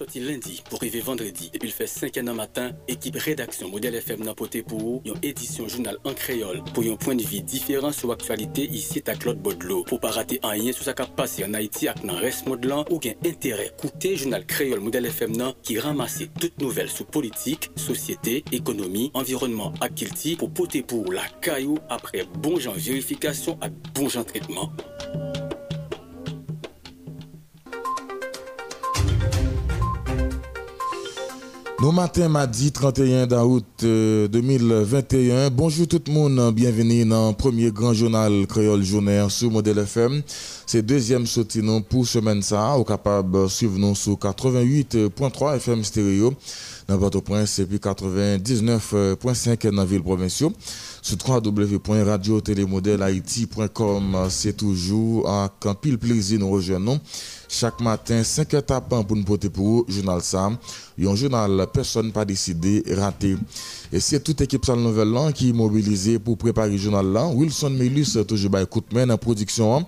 sorti lundi pour arriver vendredi. Depuis le fait 5 an matin, équipe rédaction Modèle FM n'a poté pour une édition journal en créole pour un point de vue différent sur l'actualité ici à Claude Baudelot. Pour pas rater un lien sur ce qui passé en Haïti avec dans reste modelant ou gain intérêt. Coûter journal créole Modèle FM qui ramasse toutes nouvelles sur politique, société, économie, environnement, activité pour poter pour la caillou après bon genre vérification et bon genre traitement. Nous matin mardi 31 août 2021. Bonjour tout le monde, bienvenue dans le premier grand journal créole journal sur Modèle FM. C'est deuxième sortie pour semaine ça, au capable suivre nous sur 88.3 FM stéréo dans votre prince et puis 99.5 dans ville provinciale. Sur www.radio-télémodèle-haïti.com, c'est toujours un pile plaisir nous rejoindre chaque matin 5 h tapant pour nous porter pour journal Sam. Un journal personne pas décidé raté. Et c'est toute équipe Salle Nouvelle qui est mobilisée pour préparer le journal là. Wilson Melus toujours by Koutmen en production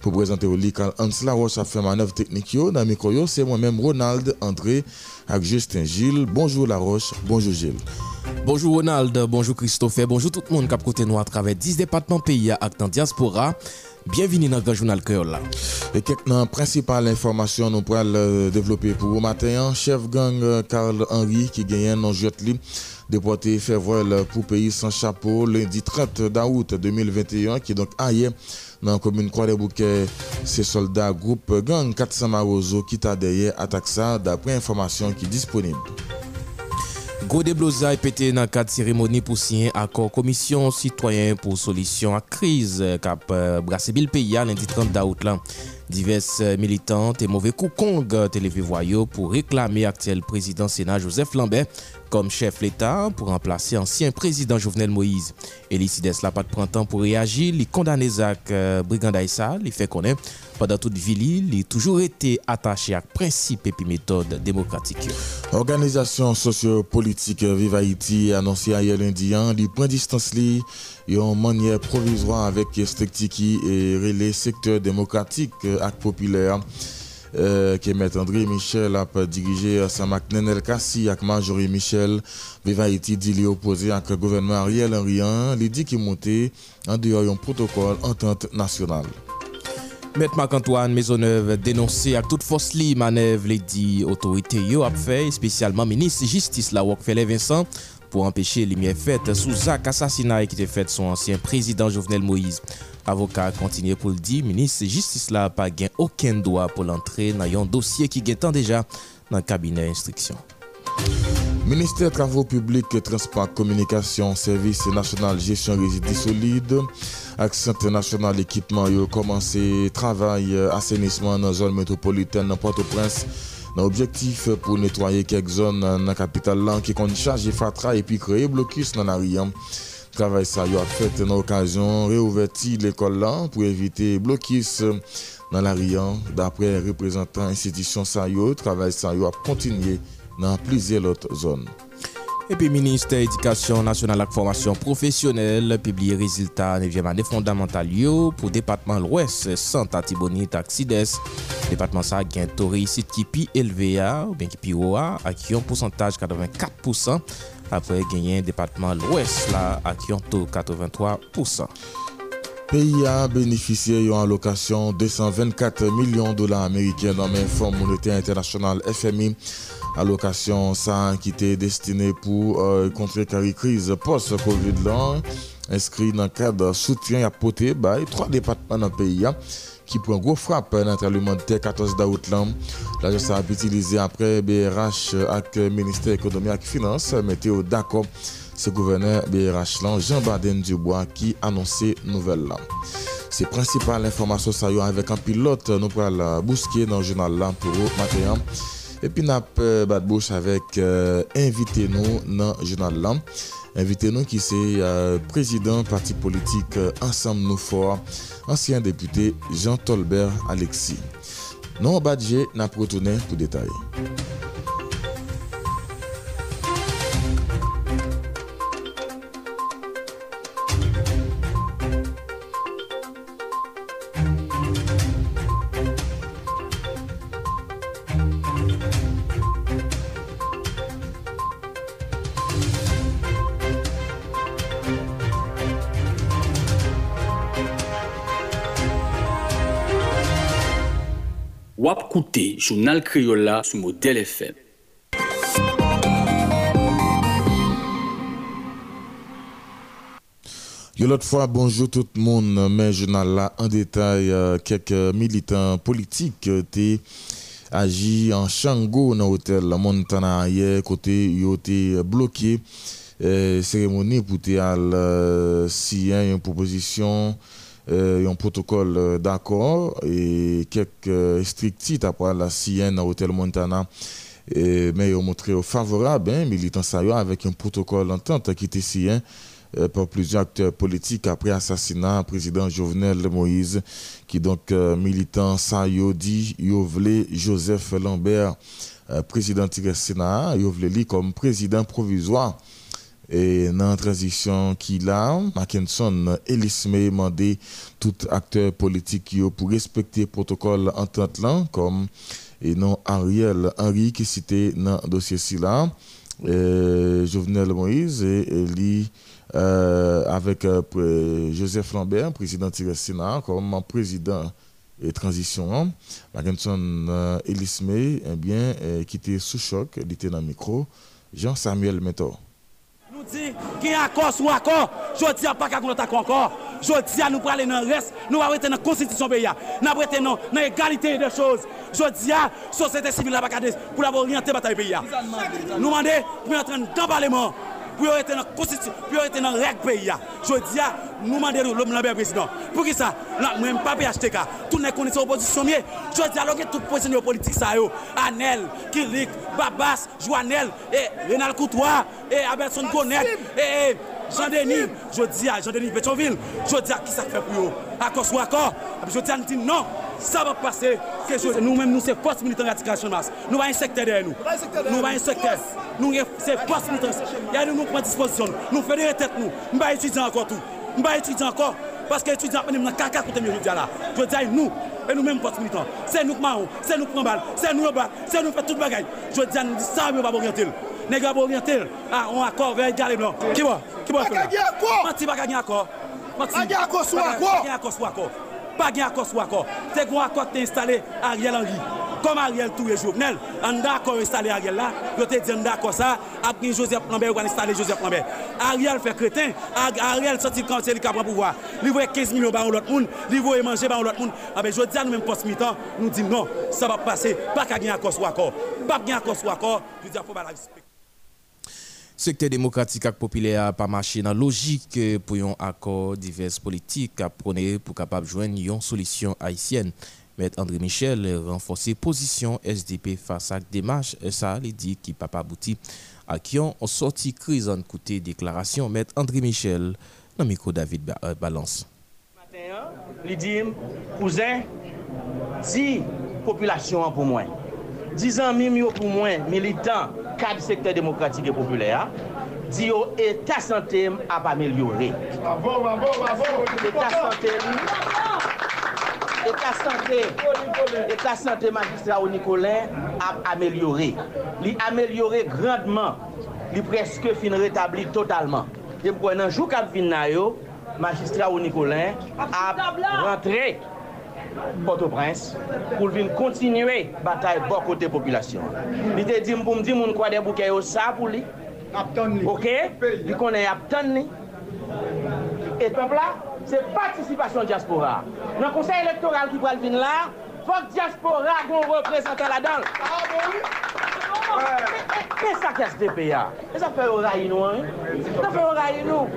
pour présenter au lit Hans Laroche a fait manœuvre technique dans micro c'est moi-même Ronald André avec Justin Gilles. Bonjour Laroche bonjour Gilles. Bonjour Ronald, bonjour Christophe, bonjour tout le monde qui a côté à travers 10 départements pays à dans diaspora. Bienvenue dans le journal là. Et quelques principales informations nous pourrons développer pour vous matin. Chef gang Carl euh, Henry qui gagne un jet déporté février pour pays sans chapeau lundi 30 août 2021 qui est donc ailleurs dans la commune Croix-des-Bouquets. Ces soldats groupe gang 400 Marozo qui t'a derrière attaque ça d'après information qui est disponible. Gode Blozay e pete nan kat seremoni pou siyen akor komisyon sitwayen pou solisyon ak kriz kap euh, brase bil peya lendi 30 daout lan. Divers euh, militant te e mouve koukong euh, televe voyo pou reklame aktyel prezident Sena Joseph Lambert kom chef l'Etat pou remplase ansyen prezident Jovenel Moïse. Elisides la pat prantan pou reagi li kondane zak Briganda Issa li fe konen Padan tout vili, li toujou ete atache ak prinsip epi metode demokratik yo. Organizasyon sosyo-politik Viva Haiti anonsi a ye lundi an, li pren distans li yon manye provizwa avek strikti ki e rele sektor demokratik ak populer. Euh, Kemet André Michel ap dirije Samak Nenel Kassi ak Marjorie Michel Viva Haiti di li opose ak gouvernement Ariel Henry an, li di ki monte an deyo yon protokol entente nasyonal. Met Marc-Antoine Maisonneuve denonse ak tout fos li manev li di otorite yo ap fey, spesyalman menis jistis la wak fele Vincent pou empeshe li miye fet sou zak asasina e ki te fet son ansyen prezident Jovenel Moïse. Avokat kontinye pou l di, menis jistis la pa gen oken doa pou l antre nan yon dosye ki gen tan deja nan kabine instriksyon. Ministère Travaux Publics, Transport, Communication, Services National Gestion Résidus Solide ak Sente National Ekipman yo komanse travay euh, asenisman nan zon metropoliten nan Port-au-Prince nan objektif pou netwaye kek zon nan kapital lan ki kon chaje fatra epi kreye blokis nan ariyan. Travay sa yo ak fèt nan okasyon reouverti l'ekol lan pou evite blokis nan ariyan. Dapre reprezentant institisyon sa yo, travay sa yo ap kontinye nan plizye lot zon. Epi Ministè Edikasyon Nasyonal ak Formasyon Profesyonel pibliye reziltat 9e anè fondamental yo pou Depatman l'Ouest, Santa Tibonit ak Sides. Depatman sa gen to reisit ki pi LVA ou ben ki pi OA ak yon pousantaj 84% apre genyen Depatman l'Ouest la ak yon to 83%. Peyi a benefisye yon alokasyon 224 milyon dola Amerikyen nan men Fond Monete Internasyonal FMI alokasyon sa ki te destine pou euh, kontre kari kriz post-Covid lan, inskri nan kade soutyen apote bay 3 depatman nan peyi ya. ki pren gwo frap nan tralman te 14 daout lan. La jose ap itilize apre BRH ak Ministè Ekonomi ak Finans, meteo dakop se gouverneur BRH lan Jean-Baden Dubois ki anonsi nouvel lan. Se prinsipal informasyon sa yo avèk an pilot nou pral bouske nan jounal lan pou materyan. Epi nap euh, bat bouch avek euh, invite nou nan jenal lan. Invite nou ki se euh, prezident parti politik euh, Ansem Nou For, ansyen depute Jean Tolbert Alexis. Non badje nap retounen pou detay. Koute, journal Criolla sous modèle FM. L'autre fois, bonjour tout le monde, mais journal là en détail, euh, quelques militants politiques ont agi en Chango dans l'hôtel Montana hier, côté ils ont été bloqués. Euh, cérémonie pour euh, signer une proposition, euh, un protocole euh, d'accord et quelques strictites après la signer dans l'hôtel Montana. Et, mais ils ont montré favorable, hein, militants avec un protocole d'entente qui était signé euh, par plusieurs acteurs politiques après assassinat président Jovenel Moïse, qui donc euh, militant Sayo dit Yovle Joseph Lambert, euh, président du Sénat, Yovle comme président provisoire. Et dans la transition qu'il a, Mackinson Elisme demandé tout acteur politique pour respecter le protocole entente comme et non Ariel Henry qui cité dans le dossier là, Jovenel Moïse et, et euh, avec euh, Joseph Lambert, président du Sénat, comme président et transition. Mackinson euh, Elisme, eh bien, qui était sous choc, il était dans le micro. Jean-Samuel Mentor. Nous dit qu'il y a accord sur accord, je dis pas qu'on accord encore. Je dis à nous pour aller dans le reste, nous allons dans la constitution pays. Nous allons dans l'égalité des choses. Je dis à la société civile pour avoir orienté la bataille pays. Nous demandons pour entrer dans le Parlement pour être dans la constitution, être dans la pays. Je dis à nous demandons l'homme Lambert président. Pour qui ça? Même pas PHTK. Tout les conditions opposition. Je dis alors que tout position politique ça Anel, Kilik, Babas, Joanel et Renal Coutois et Aberson Gonet et Jean-Denis, je dis à Jean-Denis Pétionville, je dis à qui ça fait pour eux? Accord soit accord. Je dis à nous non, ça va passer. Nous-mêmes, nous, c'est force militaire de masse. Nous avons un secteur derrière nous. Nous avons un secteur. Nous, c'est force militaire. Et nous, nous prenons disposition. Nous faisons des têtes, nous. Nous ne étudier encore tout. Nous ne étudier encore. Paske etudyan ap menem nan kaka koute mwen yo diya la. Yo diya nou, e nou menm pot militant. Se nou kmaron, se nou pran bal, se nou bak, se nou fet tout bagay. Yo diya nou di sa mwen yo bab orientel. Nè gwa bab orientel, ah, a, on akor vey gale blan. Ki bo, ki bo. Baka gen akor. Mati baka gen akor. Mati. Baka gen akor sou akor. Baka gen akor sou akor. Pas gagner accord sur accord. C'est un accord qui installé Ariel Henry. Comme Ariel tout les Jovenel, on d'accord installé Ariel là, je te dis d'accord ça, après Joseph Lambert, on installé Joseph Lambert. Ariel fait crétin, Ariel sorti quand il prend pouvoir. Il voit 15 millions par l'autre monde, il voit manger par l'autre monde. Ah ben je dis à nous même post mi-temps, nous disons non, ça va passer, pas qu'à gagner accord sur accord. Pas gagner accord sur accord, je dis faut pas la respecter. Secteur démocratique et populaire pas marché dans logique pour un accord divers politiques à prôner pour capable joindre une solution haïtienne. Maître André Michel renforcer position SDP face à démarche ça il dit qui pas abouti à qui ont sorti crise en côté déclaration Maître André Michel dans le micro David Balance. Pour moi 10 ans mimi pour moi militant kab sektor demokratik e populè a, di yo etat sante m ap amelyore. Etat sante m, etat sante, etat sante magistra ou Nikolè ap amelyore. Li amelyore grandman, li preske fin retabli totalman. Dèm kwen nan jou kab vin na yo, magistra ou Nikolè ap rentre Port-au-Prince pou vin kontinue batay bo kote populasyon. Li te dim pou mdi moun kwa de bouke yo sa pou li. Ok? Li konen ap ton li. Et pepla, se patisipasyon diaspora. Nan konsey elektoral ki pral vin la, fok diaspora kon reprezentan la dan. Kè sa kè se tepe ya? E sa fè orayi nou an? Sa fè orayi nou?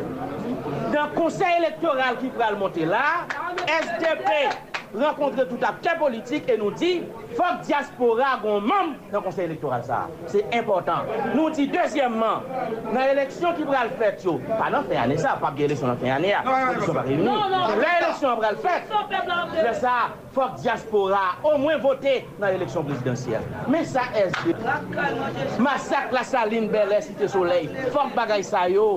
Dan konsey elektoral ki pral monte la, SDP renkontre tout akte politik e nou di, fok diaspora goun mèm nan konsey elektoral sa. Se important. Nou di, deuxièmman, nan eleksyon ki pral fèt yo, pa nan fè anè sa, pa bi eleksyon nan fè anè ya, pou sou pa reyouni. La eleksyon pral fèt, le sa, fok diaspora, ou mwen vote nan eleksyon presidensyel. Men sa es de. Masak la saline belè, site soleil, fok bagay sa yo,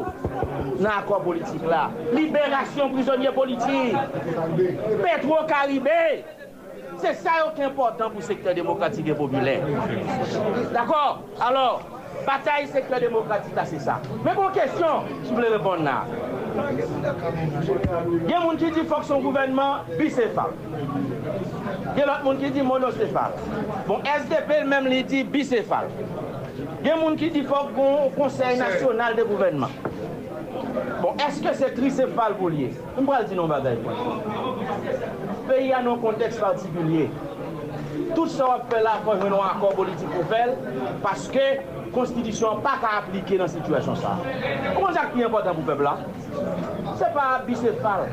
nan akor politik la. Liberasyon prisonye politik. Petro Karib Caribé. C'est ça qui est important pour le secteur démocratique et populaire. D'accord? Alors, bataille secteur démocratique, c'est ça. Mais bon question, je voulais répondre là. Il y a des gens qui disent que son gouvernement bicéphale. Il y a monde qui dit monocéphale. Bon, SDP même lui dit bicéphale. Il y a des gens qui disent qu'il conseil national de gouvernement. Bon, est-ce que c'est tricéphale pour lier On va dire non, bagaille. Pays a un contexte particulier. Tout ça va faire là pour un accord politique pour faire parce que la constitution n'est pas appliquée dans cette situation. Ça. Comment ça qui est important pour le peuple là? Ce n'est pas bicéphale,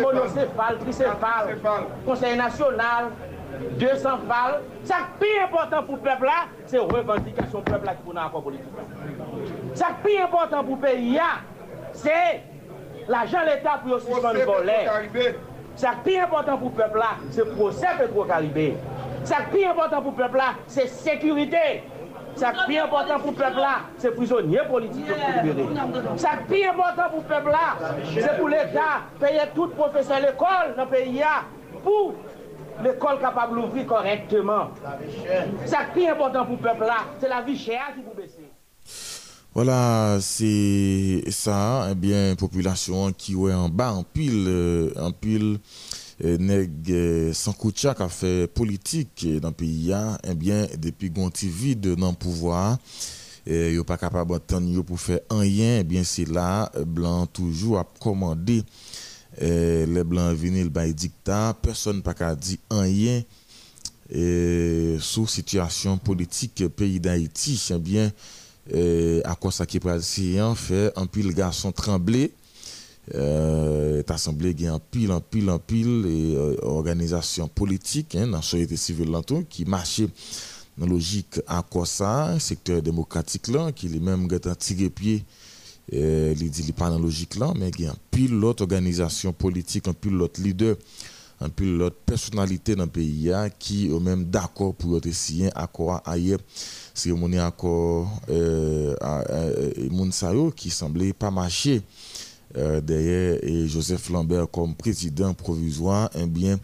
monocéphale, tricéphale, conseil national, 200 balles. Ce qui est important pour le peuple là, c'est la revendication du peuple là qui pour un accord politique. Ce qui est important pour le pays c'est l'argent de l'État pour le Ce qui est important pour le peuple là, c'est le procès Petro-Caribé. Ce qui est important pour le peuple là, c'est sécurité. Ce qui est important pour le peuple là, c'est prisonniers politiques pour libérer. Ce qui est important pour le peuple là, c'est pour l'État payer tout professeur de l'école dans le pays pour l'école capable d'ouvrir correctement. Ce qui est important pour le peuple là, c'est la vie chère qui vous. Voilà, c'est ça, eh bien, population qui est en bas, en pile, euh, en pile, euh, nèg euh, sans qui a fait politique dans le pays, eh bien, depuis qu'on vide dans le pouvoir, et a pas capable d'entendre pour faire rien, eh bien, c'est là, Blanc toujours a commandé, les Blancs venir le dictat, personne n'a pas dit rien, sous situation politique pays d'Haïti, eh bien, à quoi ça qui est en fait un pile garçon tremblé euh, assemblée qui en pile en pile en pile et euh, organisation politique hein, dans la société civile qui marchait dans la logique à quoi ça secteur démocratique là qui lui même a tiré pied euh, il dit pas dans logique là mais a un pile l'autre organisation politique un pile l'autre leader un pile l'autre personnalité dans le pays qui est même d'accord pour essayer à quoi ailleurs cérémonie encore euh, euh, qui semblait pas marcher euh, derrière et Joseph Lambert comme président provisoire eh bien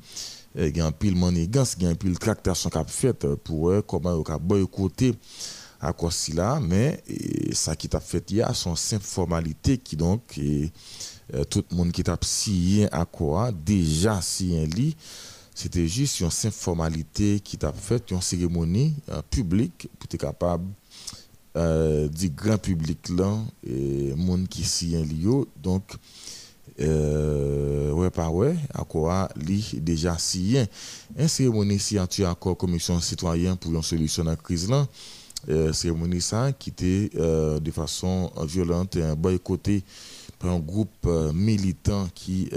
il y a un pile manigance il y a un pile tractation qu'a fait pour eux comment il a boycotté à quoi là mais ça qui t'a fait hier sont simple formalité qui donc tout le monde qui t'a signé à quoi déjà signé lit c'était juste une simple formalité qui t'a fait, une cérémonie euh, publique pour être capable euh, du grand public là, et monde qui s'y est Donc, euh, ouais, pas ouais, à quoi li déjà signé. Une cérémonie ici, tu encore commission citoyenne pour une solution à la crise là. Euh, cérémonie ça qui était de façon violente et boycotté par un groupe militant qui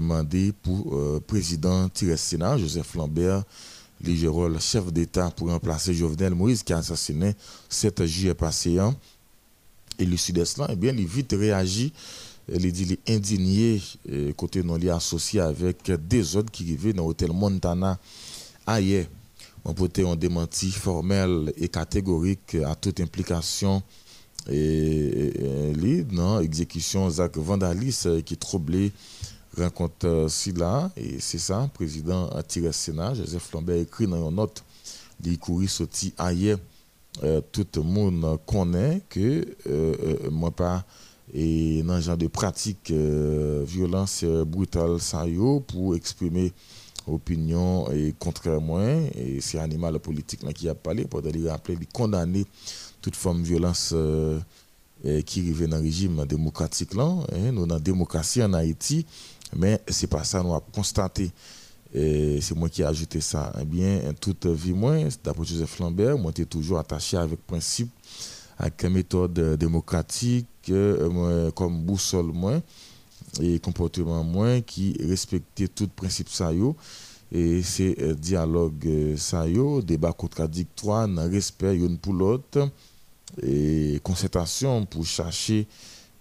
mandé pour euh, président Sénat, Joseph Lambert, le chef d'État pour remplacer Jovenel Moïse qui a assassiné 7 juillet passé. Et le sud-est eh bien, il vite réagi. Il dit est indigné, euh, côté non lié associé avec des autres qui vivaient dans l'hôtel Montana ailleurs. On peut un démenti formel et catégorique à toute implication et, et, non, exécution Zach Vandalis qui troublait rencontre euh, là et c'est ça, président tiré Sénat, Joseph Lambert écrit dans une note, il courir sorti ailleurs. Euh, tout le monde connaît que euh, euh moi pas et dans genre de pratique violence brutale ça pour exprimer opinion et contraire moi et c'est animal politique là qui a parlé pour lui rappeler lui condamner toute forme de violence qui arrive dans le régime démocratique là hein, nous dans la démocratie en Haïti mais ce n'est pas ça, nous avons constaté. C'est moi qui ai ajouté ça. Eh bien, toute vie, moi, d'après Joseph Lambert, moi, j'étais toujours attaché avec principe, avec méthode démocratique, euh, comme boussole, moi, et comportement, moi, qui respectait tout principe ça, et c'est euh, dialogue euh, ça, débat contradictoire, respect l'une pour l'autre, et concertation pour chercher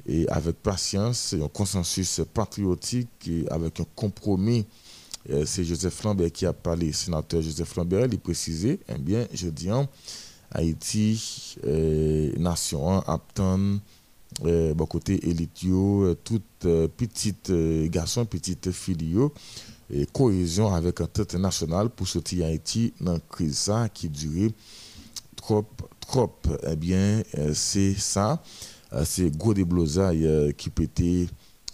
et avec patience, un consensus patriotique et avec un compromis. Euh, c'est Joseph Lambert qui a parlé, sénateur Joseph Lambert, il précisait, eh bien, je dis, Haïti, euh, nation, Apton, euh, bon côté élitio, euh, toutes euh, petites garçons, petites filles, et cohésion avec un tête national pour sortir Haïti dans la crise qui durait trop, trop. Eh bien, c'est ça. Euh, c'est Gros des euh, qui pétait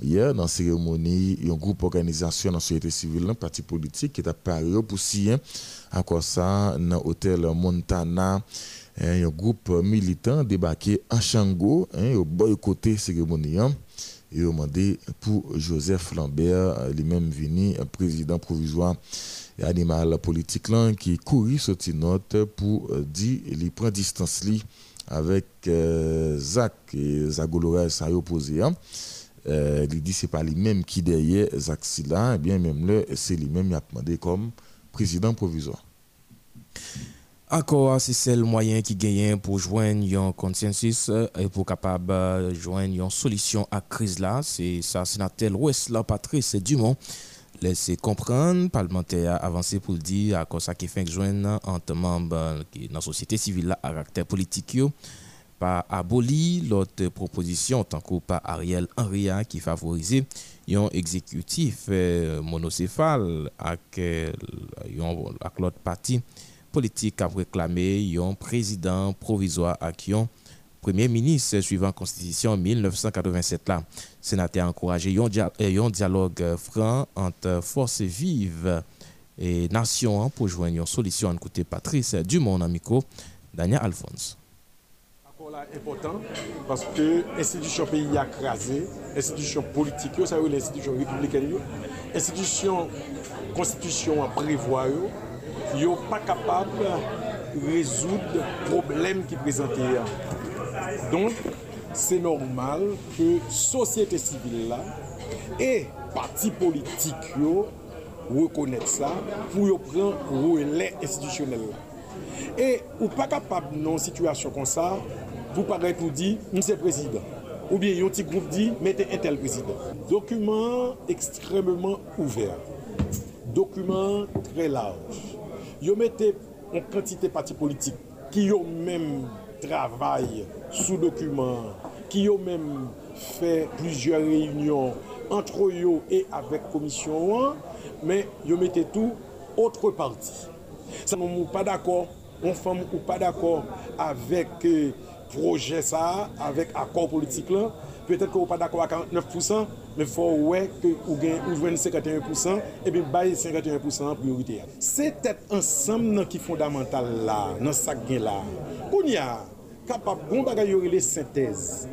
Hier, dans la cérémonie, un groupe organisation dans la société civile, un parti politique qui est apparu pour signer à quoi ça dans l'hôtel Montana. Hein, un groupe militant débarqué en Chango, hein, au boycotté cérémonie. Hein. et a demandé pour Joseph Lambert, lui-même venu président provisoire et animal politique qui courit sur note pour euh, dire il prend distance li avec euh, Zach et Zagolora ça opposé. Hein. Euh, il dit c'est pas lui-même qui derrière Zach Silla, eh bien même là c'est lui-même qui a demandé comme président provisoire. Accord, c'est le moyen qui gagne pour joindre un consensus et pour capable joindre une solution à la crise là. C'est ça, sénateur Wesley Patrice Dumont laisser comprendre, parlementaire avancé pour dire à quoi ça qui fait joindre entre membres dans la société civile à caractère politique pas aboli l'autre proposition tant que par Ariel Henry qui favorise un exécutif euh, monocéphale avec euh, l'autre parti politique a réclamé un président provisoire à qui Premier ministre suivant la Constitution 1987 là. Sénateur a encouragé un, euh, dialogue euh, franc entre forces vives et nations hein, pour joindre une solution. À côté Patrice Dumont Amico, Daniel Alphonse. Est important parce que l'institution pays a crasé, l'institution politique, ça veut l'institution républicaine, l'institution constitution a prévoir, yo pas capable de résoudre les problèmes qui présentent donc, se normal ke sosyete sivil la e pati politik yo rekonet sa pou yo pren role institusyonel la. E ou pa kapab nan situasyon kon sa, pou parek ou di, mse prezident. Ou bien yon ti group di, mette entel prezident. Dokumen ekstrememan ouver. Dokumen tre laj. Yo mette an kantite pati politik ki yo menm travay sou dokumen ki yo menm fè plusieurs réunions entre yo et avec Komisyon 1, men yo mette tout autre parti. Sa moun mou pa d'akor, moun fèm mou pa d'akor avèk euh, proje sa, avèk akor politik lan, peut-être que ou pa d'akor a 49%, men fò wè ke ou gen ou jwen 51%, e bin baye 51% an priorité. Se tèt ansam nan ki fondamental la, nan sak gen la, koun ya, kapap goun bagay yo rele sintez.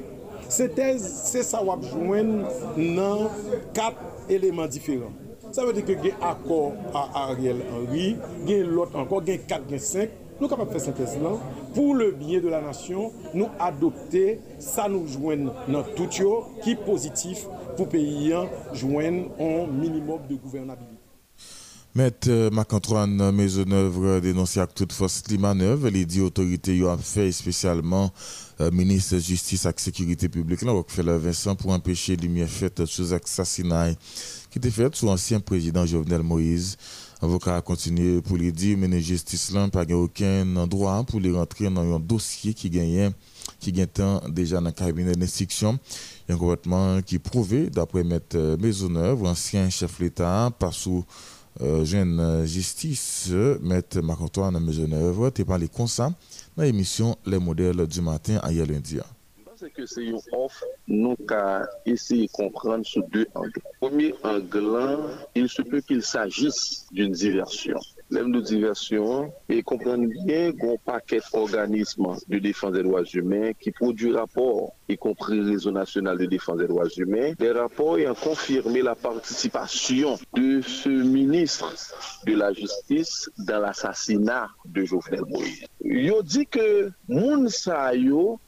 Sintez, se sa wap jwen nan kat eleman diferan. Sa ve de ke gen akor a Ariel Henry, gen lot ankor, gen 4, gen 5, nou kapap fe sintez lan. Pou le biye de la nasyon, nou adopte sa nou jwen nan tout yo ki pozitif pou peyi an jwen an minimum de gouvernabilite. Maître euh, Marc-Antoine Maisonneuve dénoncé à toute force les manœuvres. Les dit autorités ont fait spécialement euh, ministre de Justice et Sécurité publique, là, Vincent, pour empêcher les lumière faite sur l'assassinat qui était fait sous l'ancien président Jovenel Moïse. Avocat a continué pour lui dire, mais la justice là, pas aucun droit pour les rentrer dans un dossier qui gagnait qui déjà dans le cabinet d'instruction. Un comportement qui prouvait, d'après Maître Maisonneuve, ancien chef de l'État, par sous jwen jistis met Makantoa nan Mejonev te pali konsan nan emisyon Le Model du Matin a ye lundi an. Mwen se ke se yon of nou ka eseyi kompran sou de angle. Premier angle an, il se peut qu'il s'agisse d'une diversion. L'aime de diversion et comprendre bien qu'on paquet d'organismes de défense des droits humains qui produit rapport, y compris le réseau national de défense des droits humains, des rapports ayant confirmé la participation de ce ministre de la Justice dans l'assassinat de Jovenel Moïse. Il dit que moun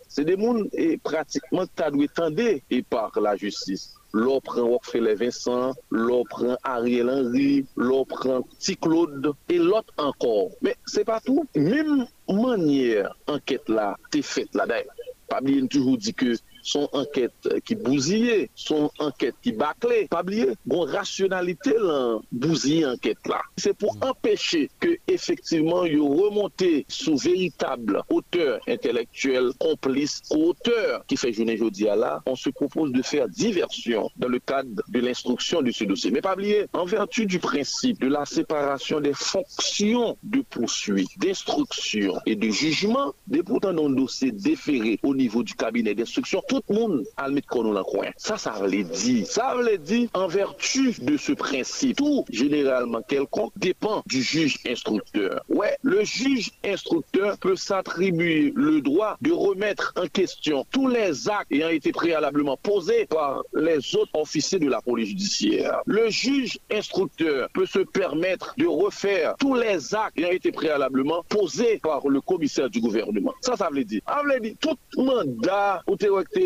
c'est des et pratiquement tendé et par la justice Lò pren Wokfele Vincent, lò pren Ariel Henry, lò pren Ti Claude, e lot ankor. Men, se pa tou, mèm manye anket la, te fet la day. Pabli yon toujou di ke son enquête qui bousillait, son enquête qui bâclait. Pas oublier, bon rationalité là, bousiller enquête là. C'est pour empêcher que effectivement il remonté sous véritable auteur intellectuel complice, auteur qui fait journée aujourd'hui là, on se propose de faire diversion dans le cadre de l'instruction de ce dossier. Mais pas oublier, en vertu du principe de la séparation des fonctions de poursuite, d'instruction et de jugement, des pourtant le dossier déféré au niveau du cabinet d'instruction, tout le monde a le mettre dans le coin. Ça, ça veut dire. Ça veut dire, en vertu de ce principe, tout généralement quelconque dépend du juge instructeur. Ouais, le juge instructeur peut s'attribuer le droit de remettre en question tous les actes ayant été préalablement posés par les autres officiers de la police judiciaire. Le juge instructeur peut se permettre de refaire tous les actes ayant été préalablement posés par le commissaire du gouvernement. Ça, ça veut dire. Ça veut dire tout mandat ou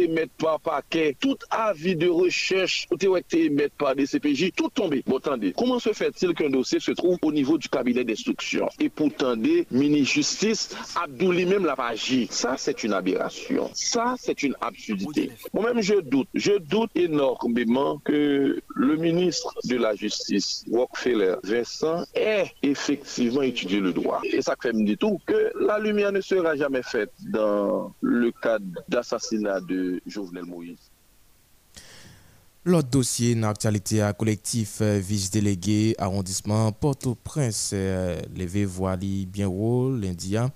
émettre par paquet, tout avis de recherche ou été émettre par des CPJ, tout tombé. Bon, attendez, comment se fait-il qu'un dossier se trouve au niveau du cabinet d'instruction? Et pourtant des mini-justice, Abdou lui-même l'a agi. Ça, c'est une aberration. Ça, c'est une absurdité. Moi-même, je doute. Je doute énormément que le ministre de la Justice, Rockefeller Vincent, ait effectivement étudié le droit. Et ça fait me dire tout que la lumière ne sera jamais faite dans le cadre d'assassinat de Jovenel Moïse. L'autre dossier dans l'actualité à collectif euh, vice-délégué arrondissement Port-au-Prince euh, levé voili bien rôle l'India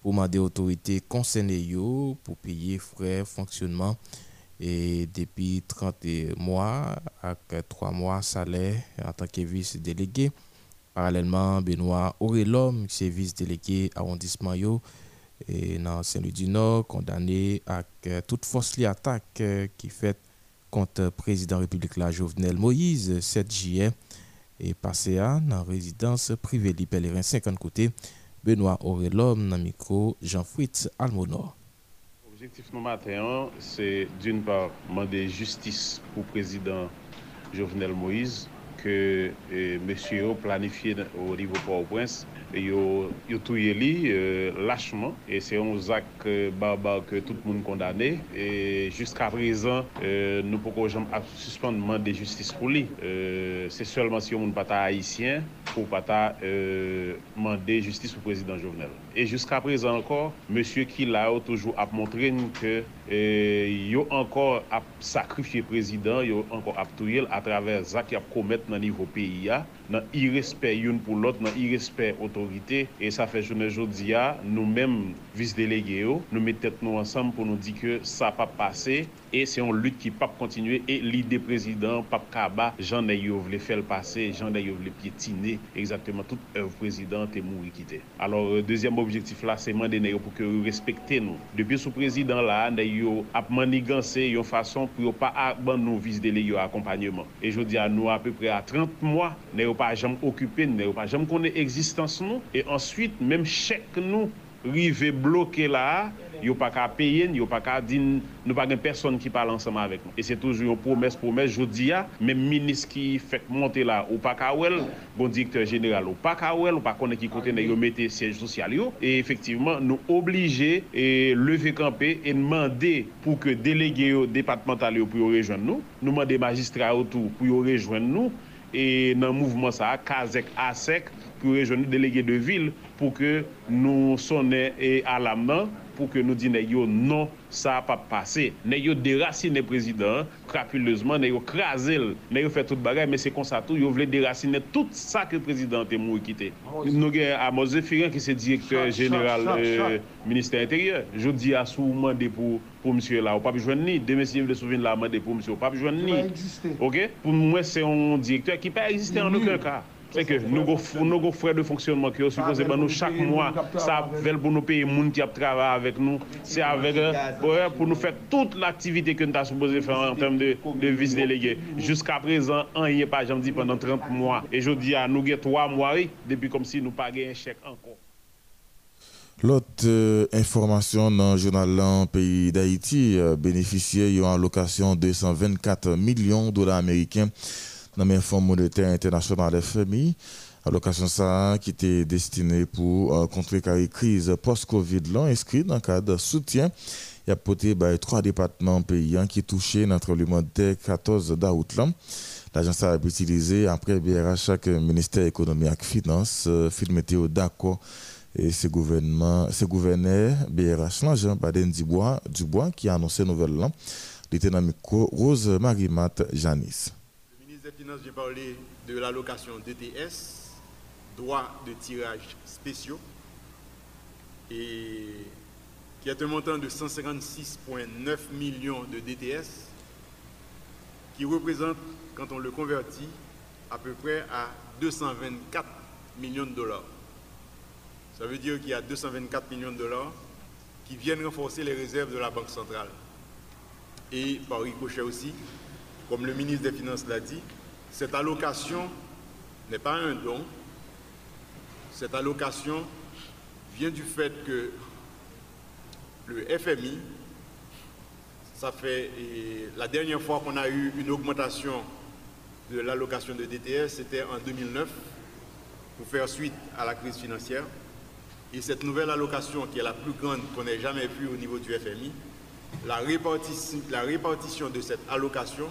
pour demander autorités concernées pour payer frais fonctionnement et depuis 30 mois avec 3 mois salaire en tant que vice-délégué. Parallèlement, Benoît Aurélom, qui est vice-délégué arrondissement et dans Saint-Louis du Nord, condamné à toute force l'attaque qui fait contre le président de la République la Jovenel Moïse 7 juillet et passé à dans résidence privée de pèlerin 50 côtés Benoît Aurélom dans micro Jean-Fritz Almonor. L'objectif de matin, c'est d'une part demander justice pour le président Jovenel Moïse que eh, monsieur planifié au niveau Port-au-Prince touye li euh, lâchement. Et c'est un acte euh, barbare que tout le monde condamné et jusqu'à présent euh, nous pouvons jamais suspendre de justice pour lui. Euh, c'est seulement si on pas haïtien pour pas euh, demander justice au président Jovenel et jusqu'à présent encore monsieur qui l'a toujours a montré que euh, yo encore a sacrifié président yo encore a touye à travers acte a commettre dans niveau pays nan irespè yon pou lot, nan irespè otorite, e sa fè jounen jodi ya, nou mèm vis delege yo, nou mè tèt nou ansam pou nou di ke sa pa pase, e se yon lut ki pap kontinue, e lide prezident pap kaba, jan da yo vle fèl pase, jan da yo vle piétine, exactement tout ev prezident te mou wikite. Alors, euh, deuxième objectif la, se mande ne yo pou ke yo respekte nou. Depi sou prezident la, da yo ap maniganse yon fason pou yo pa ak ban nou vis delege yo akompanyman. E jodi ya nou apè pre a 30 mwa, ne yo pas jamais occupé Nayo pas jamais connaît existence nous et ensuite même chèque nous rive bloqué là yo pas qu'à payer, yo pas qu'à dire, nous pas personne qui parle ensemble avec nous. Et c'est toujours une promesse, promesse, je dis, même ministre qui fait monter là, ou pas qu'à bon directeur général, ou pas qu'à ou pas connaître qui côté, yo mettez siège social yo. Et effectivement, nous obligés et lever camper et demander pour que délégués départemental pour rejoindre nous, nous demander magistrats autour pour rejoindre nous. Et dans le mouvement ça, Kazek ASEC, pour rejoindre délégués de ville pour que nous sonnions à la main pour que nous disions non, ça n'a pas passé. Nous avons déraciné le président crapuleusement, nous avons crasé, nous avons fait tout le bagage, mais c'est comme ça tout, nous voulons déraciner tout ça que le président est mort quitté. Nous avons Amos Zéphirin qui est directeur général du euh, ministère intérieur. Je dis à sous pour pour monsieur là, ou pas besoin ni, demain si vous souvenez là, demandé pour monsieur, pas besoin ni. OK? Pour moi c'est un directeur qui peut exister en aucun cas. C'est que nous avons frais de fonctionnement qui sont supposés nous chaque mois, ça veut pour nous payer les gens qui travaillent avec nous. C'est avec euh, pour nous faire toute l'activité que nous avons supposé faire en termes de, de vice-délégués. Jusqu'à présent, on n'y est pas, j'en dis, pendant 30 mois. Et je dis à nous, il y a 3 mois, depuis comme si nous pas un chèque encore. L'autre euh, information dans le journal pays d'Haïti, euh, bénéficiaire d'une allocation de 224 millions de dollars américains dans le Fonds monétaire international FMI. Allocation ça qui était destinée pour euh, contrer la crise post-Covid l'ont inscrit dans le cadre de soutien. Y a par trois départements payants qui touchaient notre le mois 14 d'août. L'agence a utilisé après BRH chaque ministère économie et finance, euh, météo d'accord et ce gouvernement, ce gouverneur BRH Jean Baden Dubois, Dubois qui a annoncé nouvelle là. Il Rose Marimat Janice des J'ai parlé de l'allocation DTS, droits de tirage spéciaux, et qui est un montant de 156,9 millions de DTS, qui représente, quand on le convertit, à peu près à 224 millions de dollars. Ça veut dire qu'il y a 224 millions de dollars qui viennent renforcer les réserves de la Banque centrale. Et par ricochet aussi, comme le ministre des Finances l'a dit, cette allocation n'est pas un don. Cette allocation vient du fait que le FMI, ça fait la dernière fois qu'on a eu une augmentation de l'allocation de DTS, c'était en 2009, pour faire suite à la crise financière. Et cette nouvelle allocation, qui est la plus grande qu'on ait jamais vue au niveau du FMI, la répartition, la répartition de cette allocation,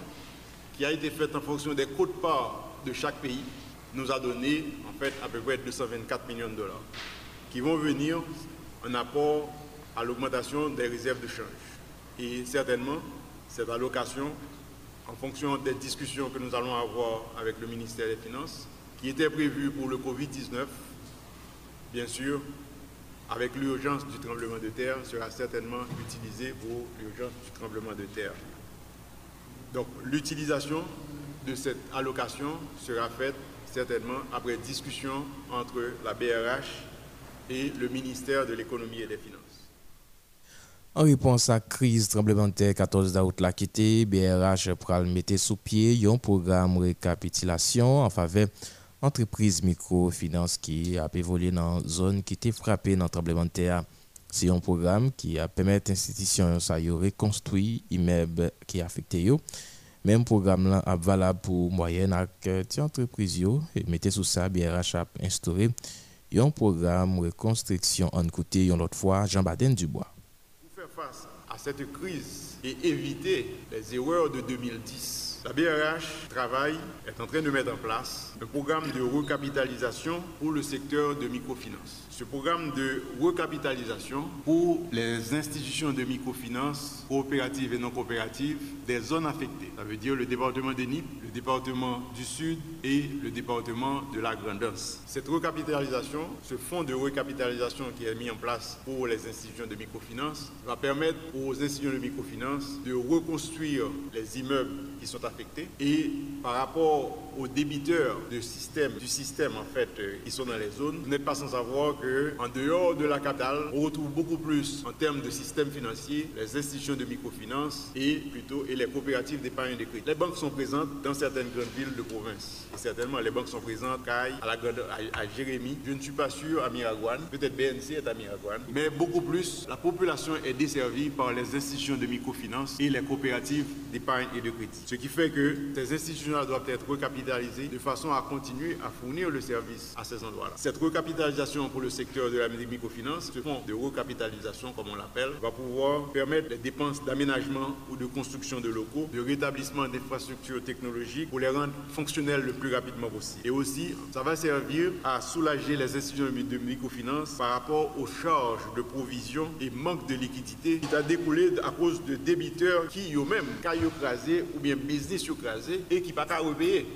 qui a été faite en fonction des codes-parts de chaque pays, nous a donné en fait à peu près 224 millions de dollars, qui vont venir en apport à l'augmentation des réserves de change. Et certainement, cette allocation, en fonction des discussions que nous allons avoir avec le ministère des Finances, qui était prévue pour le Covid-19, bien sûr, avec l'urgence du tremblement de terre, sera certainement utilisé pour l'urgence du tremblement de terre. Donc l'utilisation de cette allocation sera faite certainement après discussion entre la BRH et le ministère de l'économie et des finances. En réponse à la crise tremblement de terre 14 août la quitté, BRH pral mettre sous pied un programme récapitulation en faveur entreprise microfinance qui a évolué dans zone qui était frappée dans le tremblement de terre. C'est un programme qui a permis à l'institution de reconstruire l'immeuble qui est affecté. Même programme là est valable pour moyenne et entreprise. Mettez sous ça, BRH a instauré un programme de reconstruction en côté une autre fois Jean-Baden Dubois. Pour faire face à cette crise et éviter les erreurs de 2010, la BRH travaille, est en train de mettre en place un programme de recapitalisation pour le secteur de microfinance ce programme de recapitalisation pour les institutions de microfinance coopératives et non coopératives des zones affectées. Ça veut dire le département des NIP, le département du Sud et le département de la Grandance. Cette recapitalisation, ce fonds de recapitalisation qui est mis en place pour les institutions de microfinance, va permettre aux institutions de microfinance de reconstruire les immeubles qui sont affectés et par rapport aux débiteurs de système, du système en fait euh, qui sont dans les zones, vous n'êtes pas sans savoir que en dehors de la capitale, on retrouve beaucoup plus en termes de système financier les institutions de microfinance et plutôt et les coopératives d'épargne de crédit. Les banques sont présentes dans certaines grandes villes de province. Et certainement, les banques sont présentes à, la à, Jérémy. Je ne suis pas sûr à Miragouane. Peut-être BNC est à Miragouane. Mais beaucoup plus, la population est desservie par les institutions de microfinance et les coopératives d'épargne et de crédit. Ce qui fait que ces institutions-là doivent être recapitalisées de façon à continuer à fournir le service à ces endroits-là. Cette recapitalisation pour le secteur de la microfinance, ce fonds de recapitalisation, comme on l'appelle, va pouvoir permettre les dépenses d'aménagement ou de construction de locaux, de rétablissement d'infrastructures technologiques pour les rendre fonctionnelles le plus rapidement possible. Et aussi, ça va servir à soulager les institutions de microfinance par rapport aux charges de provision et manque de liquidité qui a découlé à cause de débiteurs qui eux-mêmes, caillou crasé ou bien business crasé et qui pas qu'à repayer.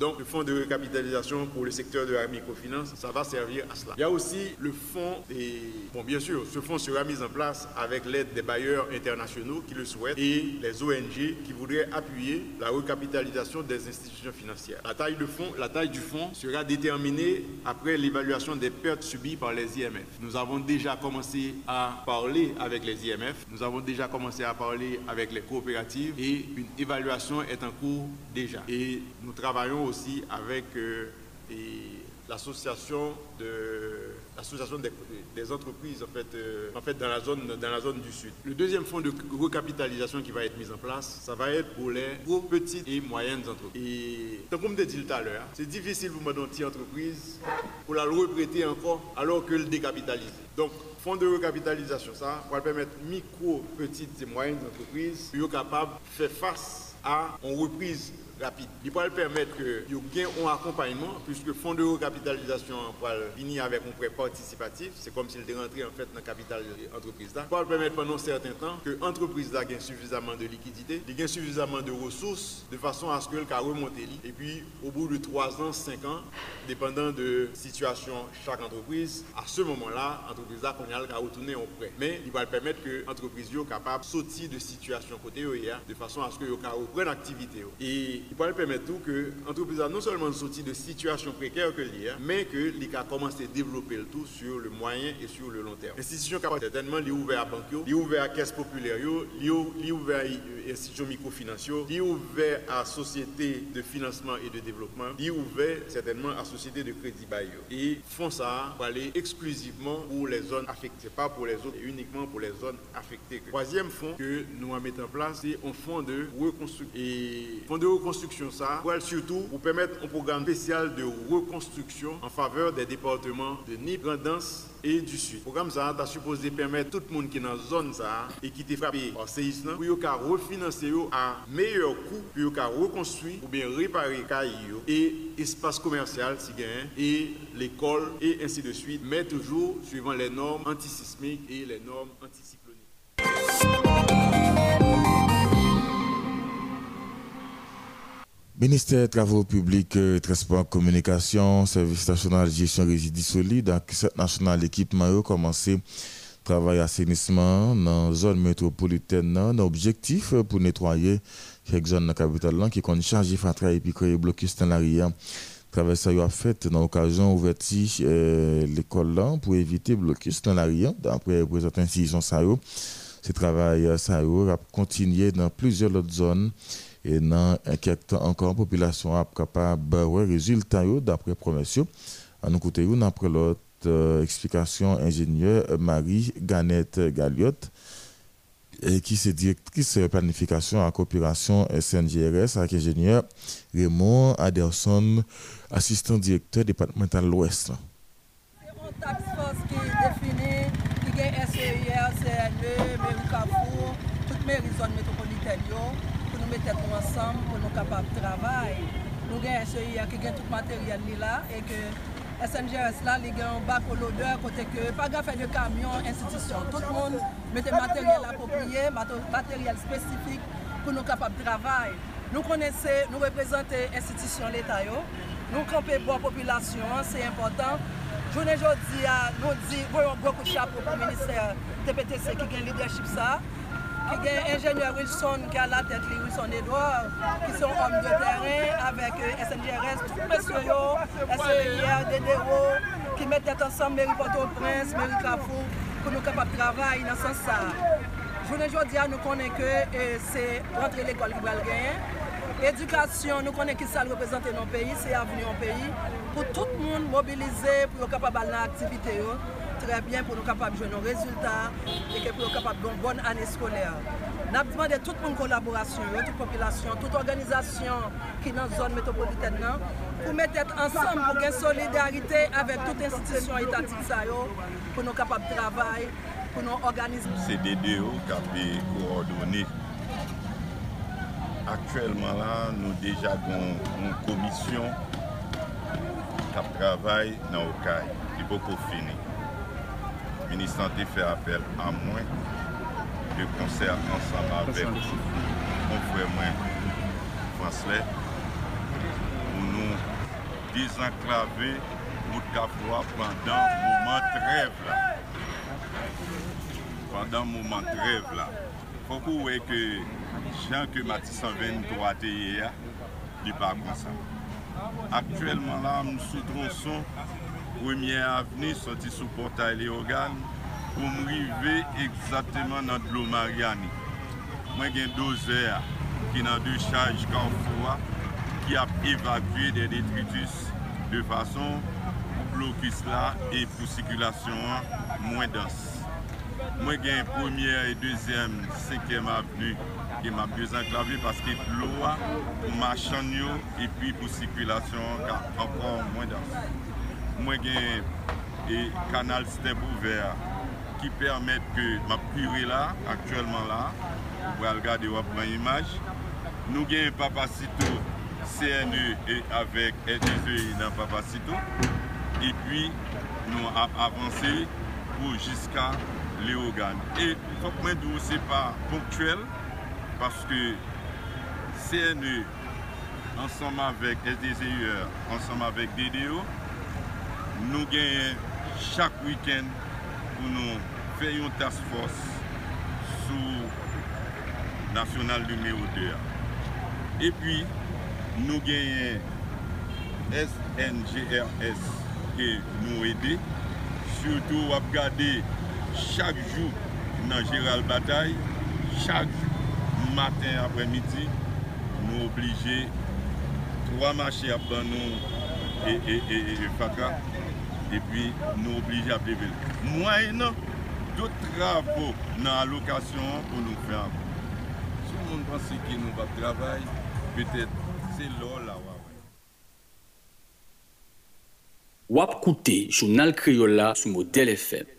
Donc, le fonds de recapitalisation pour le secteur de la microfinance, ça va servir à cela. Il y a aussi le fonds, et bon bien sûr, ce fonds sera mis en place avec l'aide des bailleurs internationaux qui le souhaitent et les ONG qui voudraient appuyer la recapitalisation des institutions financières. La taille, la taille du fonds sera déterminée après l'évaluation des pertes subies par les IMF. Nous avons déjà commencé à parler avec les IMF, nous avons déjà commencé à parler avec les coopératives et une évaluation est en cours déjà. Et nous travaillons aussi avec euh, l'association de des, entreprises en fait, euh, dans, la zone, du Sud. Le deuxième fonds de recapitalisation qui va être mis en place, ça va être pour les petites et moyennes entreprises. Et comme je dit tout à l'heure, c'est difficile pour une petite entreprise pour la reprêter encore alors que le décapitalise. Donc, fonds de recapitalisation, ça va permettre micro, petites et moyennes entreprises plus capables de faire face à une reprise Il peut permettre que y ait un accompagnement, puisque le fonds de recapitalisation va venir avec un prêt participatif. C'est comme s'il était rentré en fait dans le capital de l'entreprise. Il peut permettre pendant un certain temps que l'entreprise ait suffisamment de liquidité, ait suffisamment de ressources, de façon à ce qu'elle puisse remonter. Et puis, au bout de 3 ans, 5 ans, dépendant de situation chaque entreprise, à ce moment-là, l'entreprise a retourner en prêt. Mais il va permettre que l'entreprise soit capable de sortir de situation côté de façon à ce que reprenne l'activité. Et il va permettre tout que l'entreprise a non seulement sorti de situation précaire que l'IA, mais que l'IA commence à développer le tout sur le moyen et sur le long terme. L'institution capable certainement est ouvert à banque, est ouvert à caisse populaire, est ouvert à institution microfinancière, est ouvert à société de financement et de développement, est ouvert certainement à société de crédit bailleur. Et font ça pour aller exclusivement pour les zones affectées, pas pour les autres, uniquement pour les zones affectées. Troisième fonds que nous allons mettre en place, c'est un de reconstruction. Et fonds de reconstruction, ça, pour surtout pour permettre un programme spécial de reconstruction en faveur des départements de Nip, et du Sud. Le programme ça a supposé permettre tout le monde qui est dans la zone ça et qui est frappé par séisme pour refinancer à meilleur coût pour reconstruire ou bien réparer les et espace commercial si et l'école et ainsi de suite, mais toujours suivant les normes antisismiques et les normes anticycloniques. Ministère des Travaux publics, euh, Transport, Communication, Service national de gestion résidus solides, National national équipement a commencé travail assainissement dans la zone métropolitaine. Un objectif pour nettoyer quelques zones de la capitale qui ont chargé Fatra et puis créer blocus dans l'arrière. Travail ça a fait dans l'occasion ouverture euh, l'école pour éviter blocus dans l'arrière. D'après le président institution ça ce travail euh, ça a continué dans plusieurs autres zones et dans quelques encore, la population est capable de résultat d'après promesse. À nous écouter après l'autre euh, explication ingénieur Marie Ganette Galliot qui est directrice de planification et coopération SNGRS avec l'ingénieur Raymond Aderson, assistant directeur départemental de l'Ouest. tet nou ansam pou nou kapap travay. Nou gen SEI a ki gen tout materyel li la e ke SNGS la li gen bak ou lodeur kote ke pa gafen de kamyon, institisyon. Tout moun mette materyel apopriye, materyel spesifik pou nou kapap travay. Nou konese, nou reprezente institisyon l'Etat yo. Nou kampe bon populasyon, se important. Jounen jodi a, nou di, voyon bon kou chapou pou minister TPTC ki gen leadership sa. ki gen enjeneur Wilson ki a la tèt li Wilson Edouard, ki son om de terren avèk euh, SNGRS, tout mèsyo yo, SNGR, DDO, ki mè tèt ansan Meri Port-au-Prince, Meri Kafou, pou nou kapap travay nan san sa. Jounen jodi an nou konen ke euh, se rentre l'ekol ki bral gen, Edukasyon nou konen ki sal reprezenten nou peyi, se aveni nou peyi, pou tout moun mobilize pou yo kapabal nan aktivite yo. tre byen pou nou kapab jwen nou rezultat e ke pou nou kapab goun bon ane skolèr. Nap diman de tout moun kolaborasyon, yo tout popilasyon, tout organizasyon ki nan zon metropoliten nan, pou metet ansam pou gen solidarite avèk tout institisyon etatik sa yo pou nou kapab travay, pou nou organizm. Se dede yo kapi koordoni. Aktuelman la nou deja goun komisyon kap travay nan Okai. Li pou pou fini. Ministante fè apel a mwen de konser ansan avèk kon fè mwen Fransle pou nou disanklave mout kavloa pandan mouman trev la. Pandan mouman trev la. Fokou wè ke jan ke Matisan 23 te ye ya, li pa konsan. Aktuelman la, mou sou tronson premye avni soti sou portay Leogan pou mrive ekzateman nan dlo Mariani. Mwen gen dozer ki nan de chaj kanfouwa ki ap evakwe de detritus de fason pou blokis la e pou sikulasyon mwen dans. Mwen gen premye e dezem sekem avni ki ma prezenklave paske plowa pou machanyo e pi pou sikulasyon ka apon mwen dans. mwen gen e kanal step ouver ki permet ke map pure la, aktuelman la, wè al gade wap mwen imaj. Nou gen papasito CNE e, e avèk NSE nan papasito. E pwi nou ap avanse pou jiska le ogan. E fok mwen dou se pa ponktuel, paske CNE ansama vek SDCUR, ansama vek DDO, nou genyen chak wikend pou nou fè yon task force sou nasyonal numero 2 a. E pi nou genyen SNGRS ke nou ede, surtout wap gade chak jou nan Gérald Bataille, chak jou matin apre midi, nou oblige 3 machè ap ban nou e, e, e, e fatra epi nou oblige ap devil. Mwen nan, do travou nan alokasyon pou nou fè an. Sou moun panse ki nou bap travay, petèt se lò la wap. Wap koute, jounal kriyola sou model FM.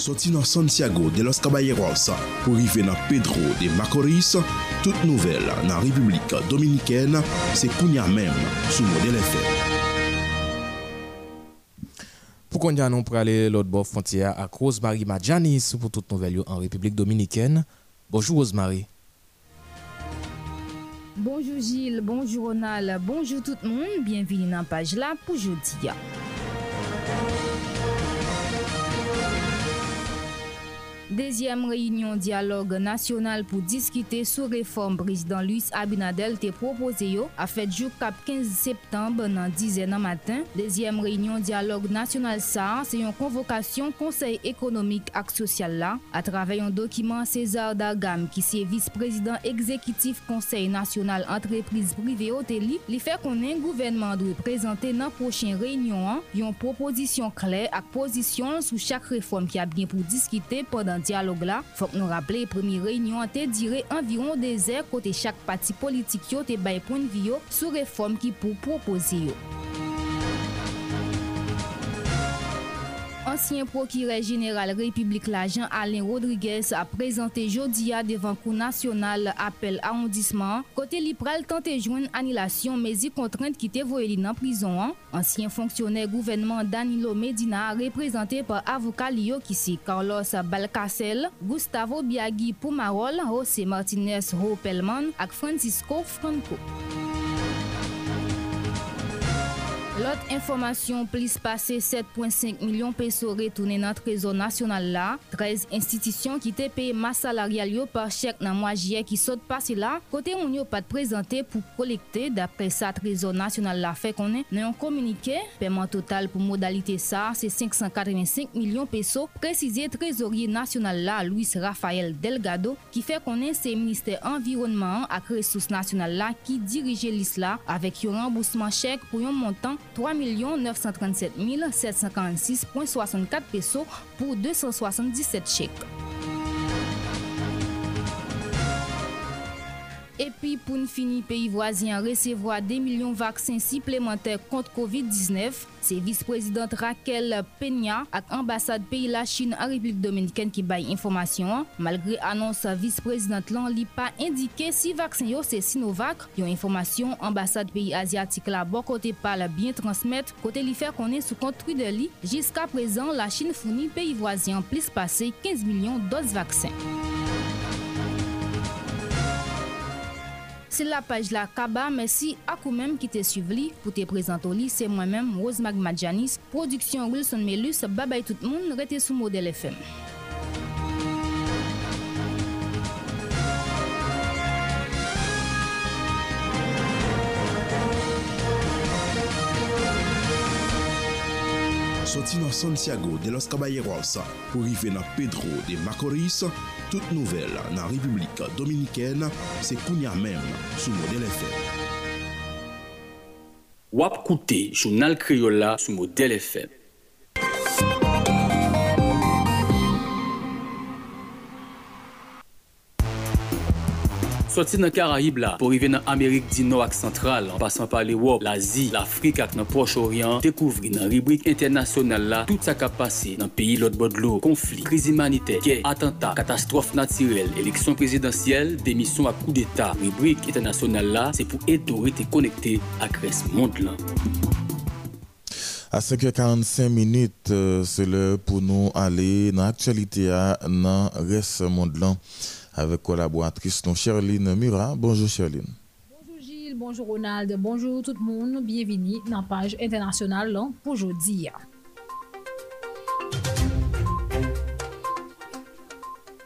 Sorti dans Santiago de los Caballeros pour arriver dans Pedro de Macorís, toute nouvelle dans la République dominicaine, c'est Kounia même sous modèle FM. Pour qu'on y non pour aller l'autre bord frontière à Rosemary Madjanis pour toute nouvelle en République dominicaine? Bonjour Rosemary. Bonjour Gilles, bonjour Ronald, bonjour tout le monde, bienvenue dans la page là pour Dezyem reyinyon diyalogue nasyonal pou diskite sou reform prezident Luis Abinadel te propose yo a fet jou kap 15 septembe nan 10 nan matin. Dezyem reyinyon diyalogue nasyonal sa se yon konvokasyon konsey ekonomik ak sosyal la a travè yon dokiman César Dargam ki se vice-prezident ekzekitif konsey nasyonal entreprise prive o te li li fe konen gouvenman dwe prezante nan prochen reyinyon an yon proposisyon kler ak posisyon sou chak reform ki ap gen pou diskite podan nan diyalog la, fok nou rappele premi reynyon te dire anviron dezer kote chak pati politik yo te baypoun vi yo sou reform ki pou proposi yo. Ansyen prokire general Republik la Jean-Alain Rodriguez a prezante jodia devan kou nasyonal apel arrondissement. Kote li pral tante jwen anilasyon mezi kontrent ki te voye li nan prizon an. Ansyen fonksyonè gouvenman Danilo Medina reprezentè pa avokal yo ki si Carlos Balcacel, Gustavo Biagui Poumarol, José Martinez Ropelman ak Francisco Franco. Lot informasyon plis pase 7.5 milyon peso retounen nan trezon nasyonal la. 13 institisyon ki te peye mas salaryal yo par chek nan mwa jye ki sot pase la. Kote moun yo pat prezante pou kolekte dapre sa trezon nasyonal la fe konen nan yon komunike. Pèman total pou modalite sa se 585 milyon peso. Prezisye trezorye nasyonal la Luis Rafael Delgado ki fe konen se minister environnement ak resous nasyonal la ki dirije lis la avek yon rembousman chek pou yon montan 3. 937 746,64 pesos pour 277 chèques. Epi pou n fini peyi vwazyan resevo a 2 milyon vaksin siplementer kont COVID-19, se vice-prezident Raquel Peña ak ambasade peyi la Chine an Republik Dominiken ki baye informasyon. Malgre anons vice-prezident lan li pa indike si vaksin yo se Sinovac, yon informasyon ambasade peyi Asiatik la bo kote pal bien transmet kote li fer konen sou kontri de li. Jiska prezan la Chine founi peyi vwazyan plis pase 15 milyon dos vaksin. Se la paj la kaba, mersi akou menm ki te suiv li pou te prezento li se mwen menm Rosemag Madjanis, Produksyon Wilson Melus, babay tout moun, rete sou model FM. Soti nan Santiago de los Caballeros pou rive nan Pedro de Macorís Tout nouvel nan Republik Dominiken se kounya menm sou model FM. Wap koute jounal Kriola sou model FM. Soti nan Karayib la, pou rive nan Amerik di nou ak sentral, an pasan pa l'Ewop, l'Azi, l'Afrik ak nan Proche-Orient, dekouvri nan ribrik internasyonal la, tout sa kap pase nan peyi lot bodlo, konflik, kriz imanite, kè, atenta, katastrofe natirel, eleksyon prezidentyel, demisyon ak kou d'Etat. Ribrik internasyonal la, se pou eto rete konekte ak res mond lan. À 5h45 minutes, euh, c'est l'heure pour nous aller dans l'actualité à dans reste monde avec collaboratrice non Cherline Murat. Bonjour Cherline. Bonjour Gilles, bonjour Ronald, bonjour tout le monde. Bienvenue dans la page internationale pour aujourd'hui.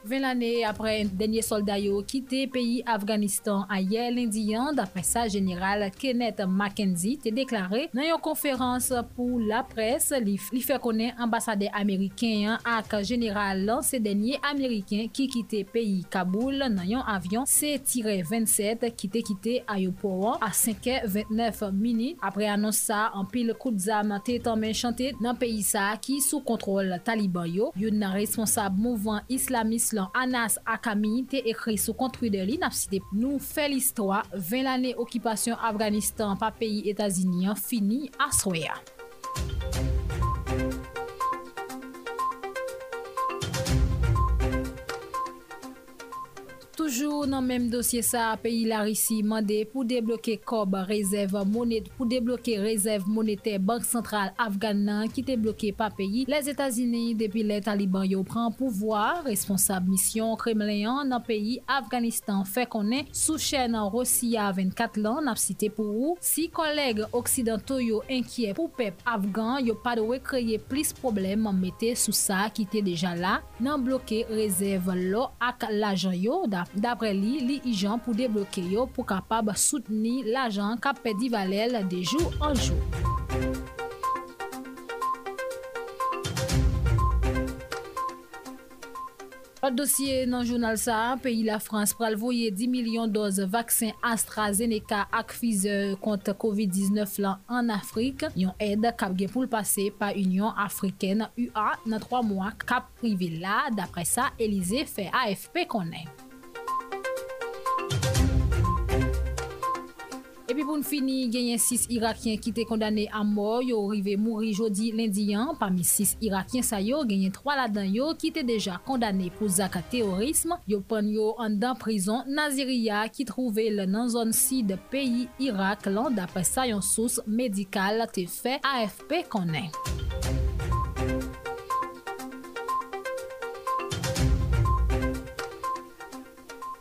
20 l'anè apre denye solda yo kite peyi Afganistan a ye lindiyan, dapre sa general Kenneth McKenzie te deklare nan yon konferans pou la pres li, li fe konen ambasade Ameriken ak general lan se denye Ameriken ki kite peyi Kaboul nan yon avyon C-27 kite kite ayoporan a 5.29 mini apre anonsa an pil kout zam te tanmen chante nan peyi sa ki sou kontrol Taliban yo. Yon nan responsab mouvan islamist lan Anas Akami te ekri sou kontri de li nap site nou fe l'histoire 20 l'ane okipasyon Afganistan pa peyi Etazini an fini aswe ya. Toujou nan menm dosye sa, peyi la risi mande pou debloke kob rezerv monet, pou debloke rezerv monete bank sentral Afgan nan ki te bloke pa peyi. Les Etats-Unis depi le Taliban yo pran pouvoar, responsab misyon Kremlin nan peyi Afganistan fe konen sou chen nan Rossiya 24 lan nap site pou ou. Si koleg oksidanto yo enkye pou pep Afgan, yo pa do we kreye plis problem an mette sou sa ki te deja la nan bloke rezerv lo ak la jan yo da. Dapre li, li ijan pou debloke yo pou kapab souteni l'ajan kap pedi valel de jou an jou. Lot dosye nan jounal sa, peyi la Frans pral voye 10 milyon doz vaksin AstraZeneca ak Pfizer kont COVID-19 lan an Afrik, yon ed kap gen pou l'pase pa Union Afriken UA nan 3 mwa kap prive la, dapre sa Elize fe AFP konen. Epi pou n fini, genyen 6 Irakien ki te kondane a mor, yo rive mouri jodi lindiyan. Pami 6 Irakien sa yo, genyen 3 la dan yo ki te deja kondane pou zaka terorisme. Yo pan yo an dan prison Naziria ki trouve le nan zon si de peyi Irak lan dapre sa yon sous medikal te fe AFP konen.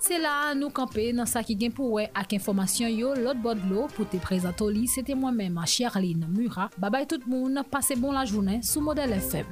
Se la nou kampe nan sa ki gen pou we ak informasyon yo lot bod lo pou te prezento li. Sete mwen menman Sherline Mura. Babay tout moun, pase bon la jounen sou Model FM.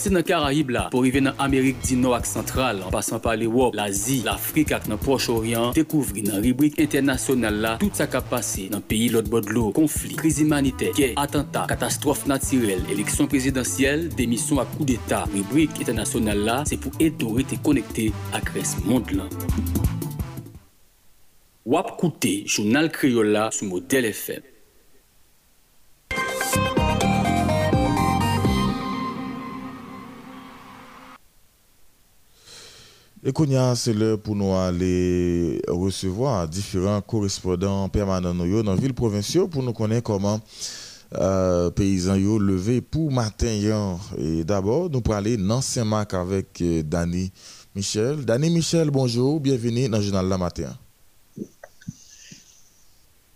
Soti nan Karaib la, pou rive nan Amerik di nou ak sentral, an pasan pa l'Ewop, l'Azi, l'Afrik ak nan Proche-Orient, dekouvri nan ribrik internasyonal la, tout sa kap pase nan peyi lot bodlo, konflik, kriz imanite, kè, atanta, katastrofe natirel, eleksyon prezidentyel, demisyon ak kou d'Etat. Ribrik internasyonal la, se pou etore te konekte ak res mond lan. Wap koute, jounal Kriola sou model FM. Et c'est l'heure pour nous aller recevoir différents correspondants permanents dans la ville provinciale pour nous connaître comment euh, paysans yo levé pour matin. Et d'abord, nous parler dans Saint-Marc avec euh, Dani Michel. Dani Michel, bonjour, bienvenue dans le journal La Matin.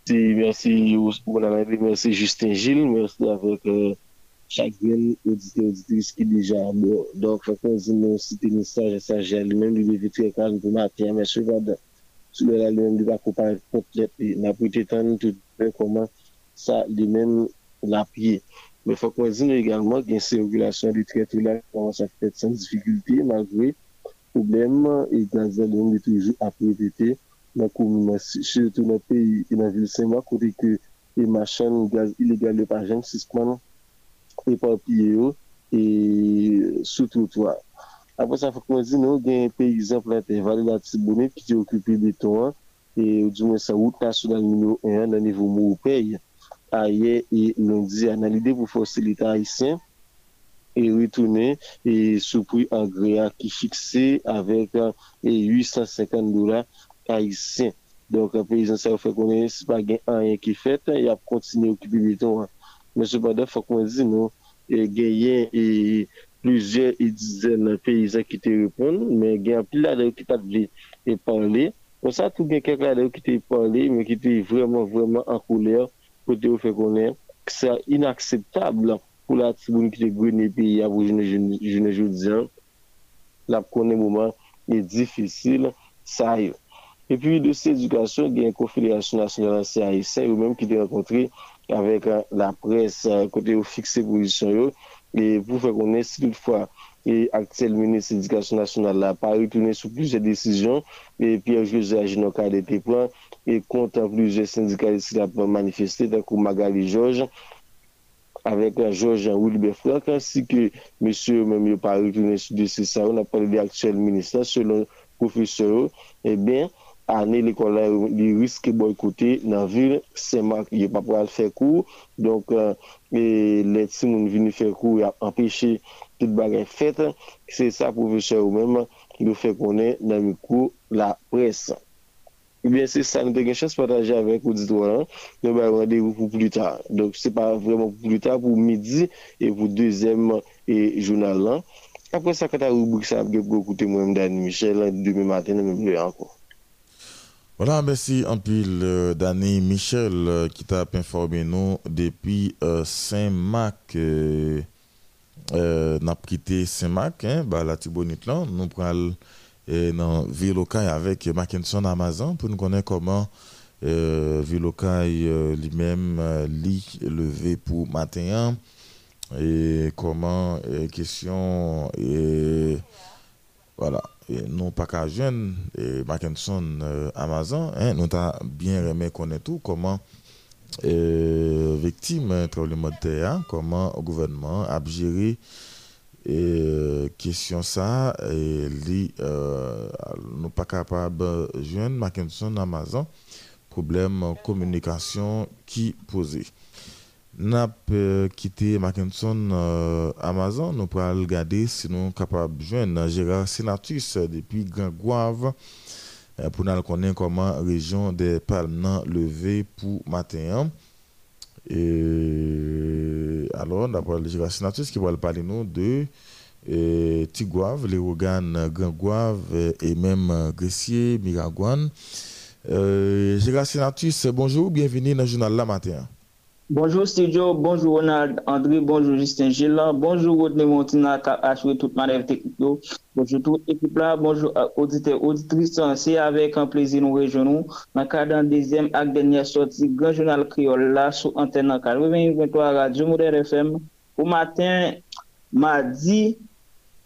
Merci, merci, merci Justin Gilles, merci avec. Euh, chak gen odite oditris ki deja bo. Donk fè kon zin nou site ni staj staj li men li devi tre kan pou maten men sou vada sou lè la li men li va koupan komplet na pou te tan tout ben koman sa li men la piye. Men fè kon zin nou egalman gen sirgulasyon li tre tout la koman sa fèt san difikulti malgré problem e gazan li men li toujou aprepete nan koumina. Chè tou nan peyi nan vil seman kote ke e machan gaz ilegal le pajen siskman nan epanpye yo, e sou trotwa. Apo sa fok mwen di nou gen peyizan plante vali la tibounet ki te okupi beton an, e ou di mwen sa wout nasyonal mino 1 nan nivou mou pey, aye e londi analide pou fosilita haisyen, e ritounen e soupri angrea ki fikse avek e 850 dola haisyen. Donk peyizan sa ou fek mwen si pa gen an yon ki fet, e ap kontine okupi beton an. men sepande fok mwen zi nou, e, genyen e pluje e dizen peyizan ki te repon, men genyen pli la de ou ki pat vle e panle, kon sa tou gen kek la de ou ki te panle, men ki te vreman vreman an kouler, kote ou fe konen, ki sa inakseptable pou la tiboun ki te gwenye peyi avou jounen joudian, la pou konen mouman e difisil sa yo. E pi de se edukasyon gen konfederasyon nasyonal ansi a ou menm ki te renkontri, avek la pres kote ou fikse pozisyon yo, e pou fe konen si tout fwa e aktel meni se edukasyon nasyonal la pa retounen sou plis se desisyon, e pi a jwese a jenoka de te plan, e kontan plize syndikalist la pou manifeste takou Magali George avek la George Jean-Louis Befrak ansi ke monsye ou menm yo pari tounen sou de se sa ou na pari de aktuel minister selon profeseur e ben ane l'ekol la li riske boykote nan vil, seman yo pa pral fè kou, donk euh, le ti moun vini fè kou ya empèche tout bagay fèt, se sa pou ou mèm yo fè konen nan mi kou la pres. Ebyen se sa nou te gen chans pataje avèk ou ditwa lan, nou ba randevou pou pli ta. Donk se pa vreman pou pli ta pou midi e pou dezem e eh, jounal lan. Apre sa kata rubrik sa apge pou koute mwen mdani Michel, deme maten mwen mwen anko. Voilà, mersi anpil Dani Michel ki ta ap informe nou depi Saint-Marc. Nap kite Saint-Marc, ba la tibonit lan, nou pral... et dans Villocaille avec Mackinson Amazon pour nous connaître comment euh, euh lui-même euh, lit levé pour matin et comment euh, question et voilà non pas qu'à jeune et Mackinson Amazon hein, nous avons bien aimé connaître tout comment victime tremblement de terre comment le gouvernement a géré et euh, question ça, et euh, nous pas capable de joindre Mackinson Amazon, problème communication qui posé. N'a pas quitté Mackinson euh, Amazon, nous pourrons regarder si nous sommes capables de joindre Gérard Senatus depuis Grand Guave pour nous connaître comment région des Palmes levé pour matin. Et alors, d'après le Sénatus qui va parler nous de et Tigouave, Grand et même Gressier, Miragouane. Euh, Gérard Sénatus, bonjour, bienvenue dans le journal La Matin. Bonjour Studio, bonjour Ronald André, bonjour Justin Gilles, bonjour Rodney Montina qui a assuré toute manœuvre technique. Bonjour toute l'équipe là, bonjour auditeurs, auditrices. C'est avec un plaisir nous rejoignons dans le cadre d'un deuxième acte dernière sortie Grand Journal Créole là sous antenne 23 Radio Modèle FM. Au matin, mardi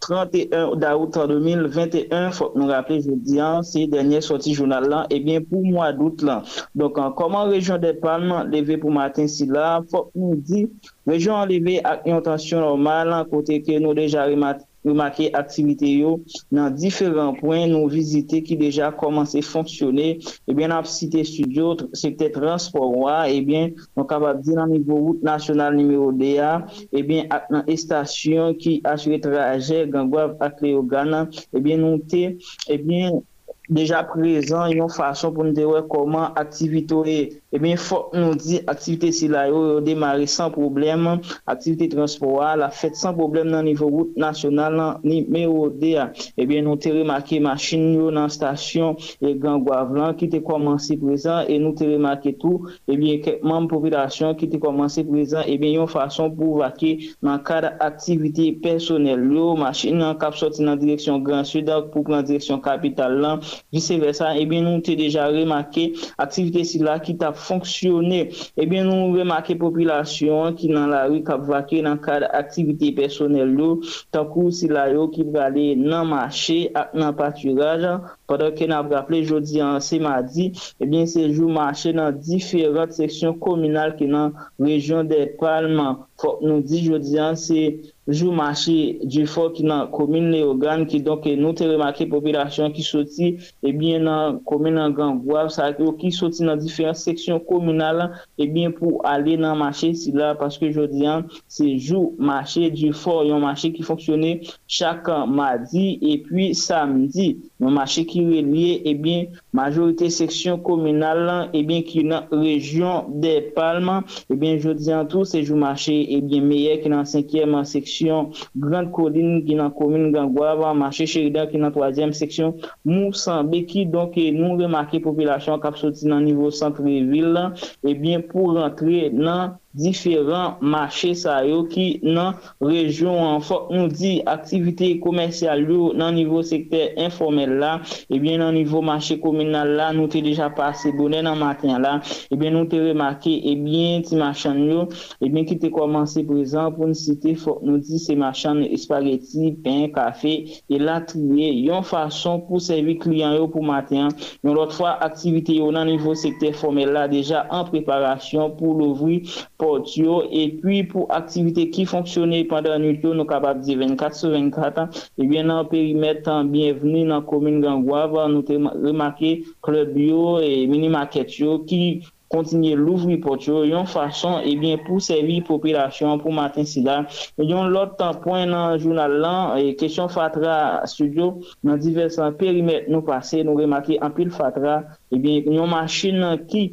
31 d'août 2021, faut nous rappeler, je dis, hein, c'est dernier sortie journal et eh bien pour mois d'août là. Donc, en comment région des Palmes levé pour matin si là, faut nous dire, région enlevée à une tension normale, côté que nous déjà remarqué remake aktivite yo nan diferent poen nou vizite ki deja komanse fonksyone, ebyen eh ap site studio, sekte transporwa, ebyen eh nou kapap di nan nivou route nasyonal nimeyo deya, ebyen eh ak nan estasyon ki aswe traje gangwav ak leyo gana, ebyen nou te, ebyen deja prezan yon fason pou nou dewe koman aktivito e eh bien, faut nous dit activité si là démarrer sans problème, activité transport la fête sans problème dans niveau route nationale numéro 2. Eh bien, nous avons remarqué machine yo dans station et Grand Guavelan qui était commencé présent et nous avons remarqué tout. Eh bien quelques membres population qui était commencé présent eh bien une façon pour vaquer dans cadre activité personnelle. Yo machine en cap sorti dans direction Grand Sud pour prendre direction capitale là. Vice versa eh nou te deja remake aktivite si la ki t'a fonksyone. Ebyen nou remake populasyon ki nan la ri kap vake nan kade aktivite personel yo, tankou si la yo ki prale nan mache ak nan paturajan, padan ke nan praple jodi an se madi, ebyen se jou mache nan diferat seksyon kominal ki nan rejon de palman. Fok nou di jodi an se jou mache di fok nan komine le ogan ki donke nou te remake popilasyon ki soti eh ebyen nan komine nan gangwav sa yo ki soti nan diferent seksyon komunal ebyen eh pou ale nan mache si la paske jodi an se jou mache di fok yon mache ki fonksyone chak madi epwi samdi yon mache ki relye ebyen eh majorite seksyon komunal ebyen ki nan rejyon de palman ebyen jodi an tou se jou mache ebyen meye ki nan 5e seksyon seksyon, Grand Colline ki nan komine Gangouave, Marché Cherida ki nan 3e seksyon, Moussanbe ki donke nou remake populasyon kap soti nan nivou centre-ville, eh ebyen pou rentre nan diferan mache sa yo ki nan rejon an. Fok nou di aktivite komersyal yo nan nivou sekter informel la, eh ebyen nan nivou mache kominal la, nou te deja pase bonen nan maten la, eh ebyen nou te remake, ebyen eh ti machan yo ebyen ki te komanse prezant pou nou site fok nou di se machan espageti, pen, kafe e la triye, yon fason pou servi kliyan yo pou maten. yon lot fwa aktivite yo nan nivou sekter formel la deja an preparasyon pou louvri pou pot yo, e pi pou aktivite ki fonksyone pandan nou yo, nou kapap di 24 sou 24 an, e bien nan perimet tan bienveni nan komine Gangwav, nou te remake klub yo e mini market yo ki kontinye louvri pot yo, yon fason e bien pou servi popilasyon pou matin sida. Yon lot tan poen nan jounal lan, e kesyon fatra studio. Nan diversan perimet nou pase, nou remake anpil fatra, e bien yon masin ki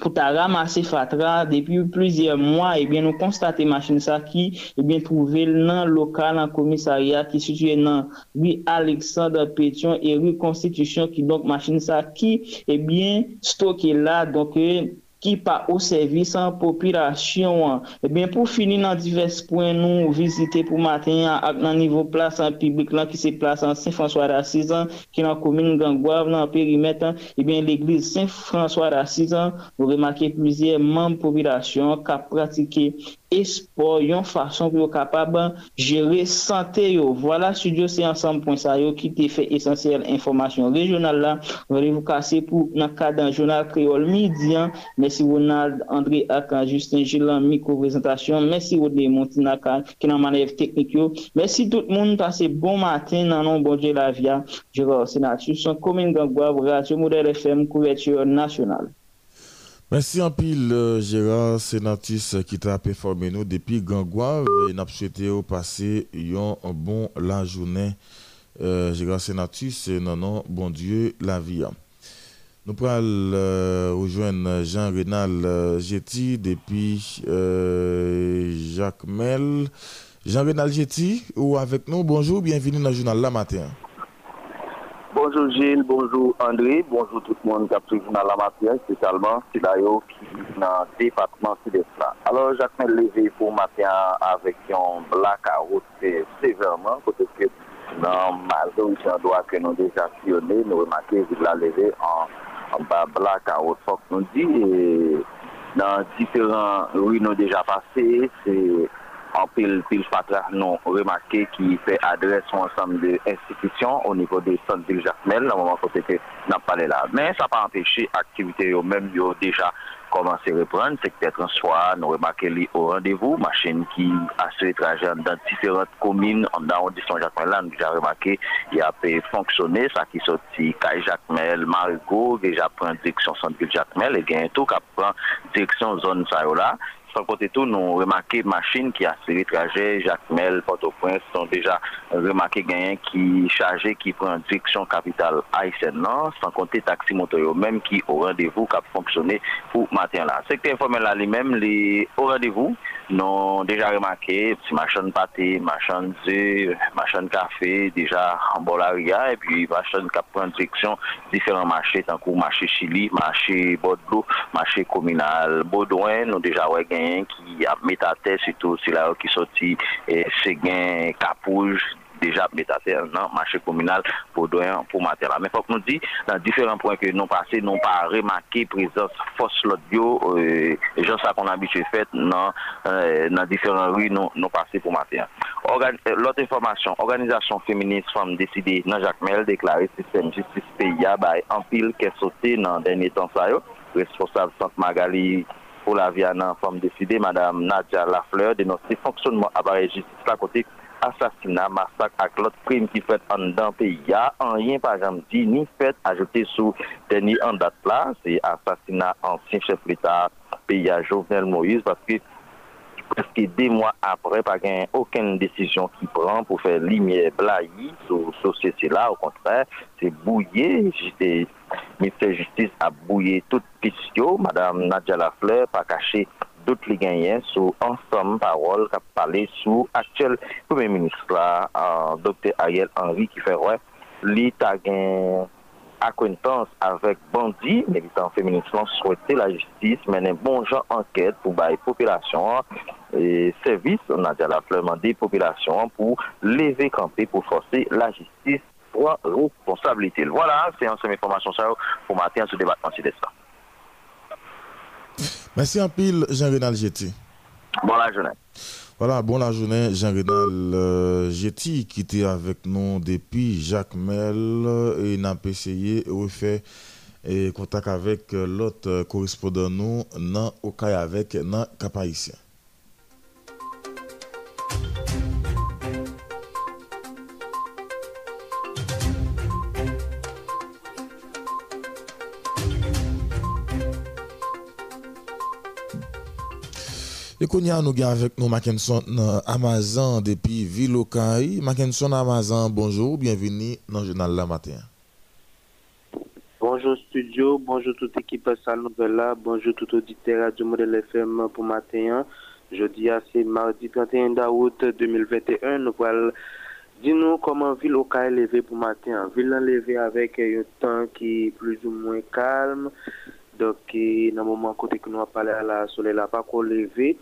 pou ta ramase fatra depi plizye mwa, ebyen eh nou konstate machin sa ki, ebyen eh trouvel nan lokal, nan komisariya ki situye nan Rui Alexandre Petion e Rui Constitution ki donk machin sa ki, ebyen eh stoke la, donk e euh, ki pa ou servis an popilasyon an. Ebyen pou fini nan divers pouen nou vizite pou maten ak nan nivou plasan pibik lan ki se plasan Saint-François d'Assizan ki nan komine Gangouave nan perimet an, ebyen l'Eglise Saint-François d'Assizan nou remake plizye man popilasyon ka pratike espo, yon fason pou yo kapab jere sante yo. Vwala, studio se ansam pon sa yo ki te fe esensyel informasyon rejonal la. Volevo kase pou nan kadan jounal kreol midyan. Mesi Ronald, André Akan, Justin Gilan, Miko prezentasyon. Mesi Odé Montinaka ki nan manev teknik yo. Mesi tout moun pase bon matin nan nan bonje la via. Jero Senatius, son komin gangwa, Radio Model FM, Kouverture nasyonal. Merci en pile, euh, Gérard Sénatus, qui t'a performé nous depuis Gangouave. Et n'a souhaité passé un bon la journée. Euh, Gérard Sénatus, non, non, bon Dieu, la vie. Nous pourrons euh, rejoindre Jean-Renal Jetty depuis Jacques Mel. Jean-Renal Jetty, ou avec nous, bonjour, bienvenue dans le journal La Matin. Bonjour Gilles, bonjour André, bonjour tout le monde qui a pris dans la matière, spécialement qui dans le département sud-est. Alors, Jacques levé pour matin avec un blackout sévèrement, côté que dans majorité endroit que nous déjà sillonné, nous remarquons que la levé en, en bas blackout, faut que nous dit, et dans différents rues nous déjà passé, c'est en pile, pile patra non remarqué qui fait adresse à un ensemble d'institutions au niveau des centres de Jacmel, dans le moment n'a pas là. Mais ça n'a pas empêché l'activité même déjà commencé à reprendre, un soir, nous remarquons au rendez-vous, machine qui a ce trajet dans différentes communes, dans l'arrondissement Jacmel, là, nous déjà remarqué, il a pu fonctionner, ça qui sorti Caille Jacmel, Marigot, déjà prend direction centre de Jacmel, et bientôt qui prend direction zone là. Sans côté tout, nous remarquons machines qui assurent trajet, Jacques Mel, Port-au-Prince sont déjà remarqués gagnants qui chargés, qui prennent direction capitale haïtienne. Sans compter taxi moto même qui au rendez-vous qui a fonctionné pour matin là. Secteur informel là lui-même, les au rendez-vous, nous déjà remarqué, petit machin pâté, machin de machin café, déjà en bolaria, et puis machin qui prend direction différents marchés, tant que marché Chili, marché Bordeaux, marché communal Baudouin, nous déjà ouais haïtien qui a mis à terre, surtout c'est là qui sorti et Séguin, Capouge, déjà mis à terre dans le marché communal pour, pour Matela. Mais il faut que nous disions, dans différents points que nous passés, nous pas remarqué présence force l'audio, euh, et gens ça qu'on a habitué faire dans, euh, dans différentes rues, nous, nous passés pour Matela. Euh, l'autre information, organisation féministe femme décidée dans Jacques Mel déclaré système justice pays en pile qui est sauté dans le dernier temps ça responsable Sainte Magali pour la vie en femme décidée, Madame Nadia Lafleur, dénoncer fonctionnement appareil justice à côté assassinat, massacre avec l'autre crime qui fait en dans pays. Il y a rien, par exemple, dit ni fait ajouté sous dernier en date là, c'est assassinat ancien chef d'État pays à Jovenel Moïse parce que presque deux mois après, pas aucune décision qui prend pour faire lumière blaillie sur société là. Au contraire, c'est bouillé. Ministère Justice a bouillé toute piste. Madame Nadia Lafleur, pas caché d'autres les gagnants sur ensemble parole qui a parlé sous actuel Premier ministre là, Dr. Ariel Henry qui fait ouais, l'État acquaintance avec bandits, militants féministes souhaité la justice, mener bon genre enquête pour la population et service, on a déjà la demandé population pour lever camper pour forcer la justice pour responsabilité. Voilà, c'est un seul information pour matin ce débat ça. Merci en pile, Jean-Renal Jeté. Bonne journée. Voilà, bonne la journée, Jean-Renal euh, qui était avec nous depuis Jacques Mel et n'a pas essayé de refaire contact avec l'autre correspondant nous, dans cas avec dans Cap Et qu'on y a nous avec nous Mackinson Amazon depuis Ville Mackinson Amazon, bonjour, bienvenue dans le journal La Matin. Bonjour studio, bonjour toute équipe Salle Nouvelle bonjour tout auditeur du Modèle FM pour matin. Jeudi c'est mardi 31 août 2021. Nous allons dire comment ville au cas élevé pour matin. Ville enlevée avec un temps qui est plus ou moins calme. Donc, dans le moment côté que nous avons parlé la soleil, là, pas qu'on levé,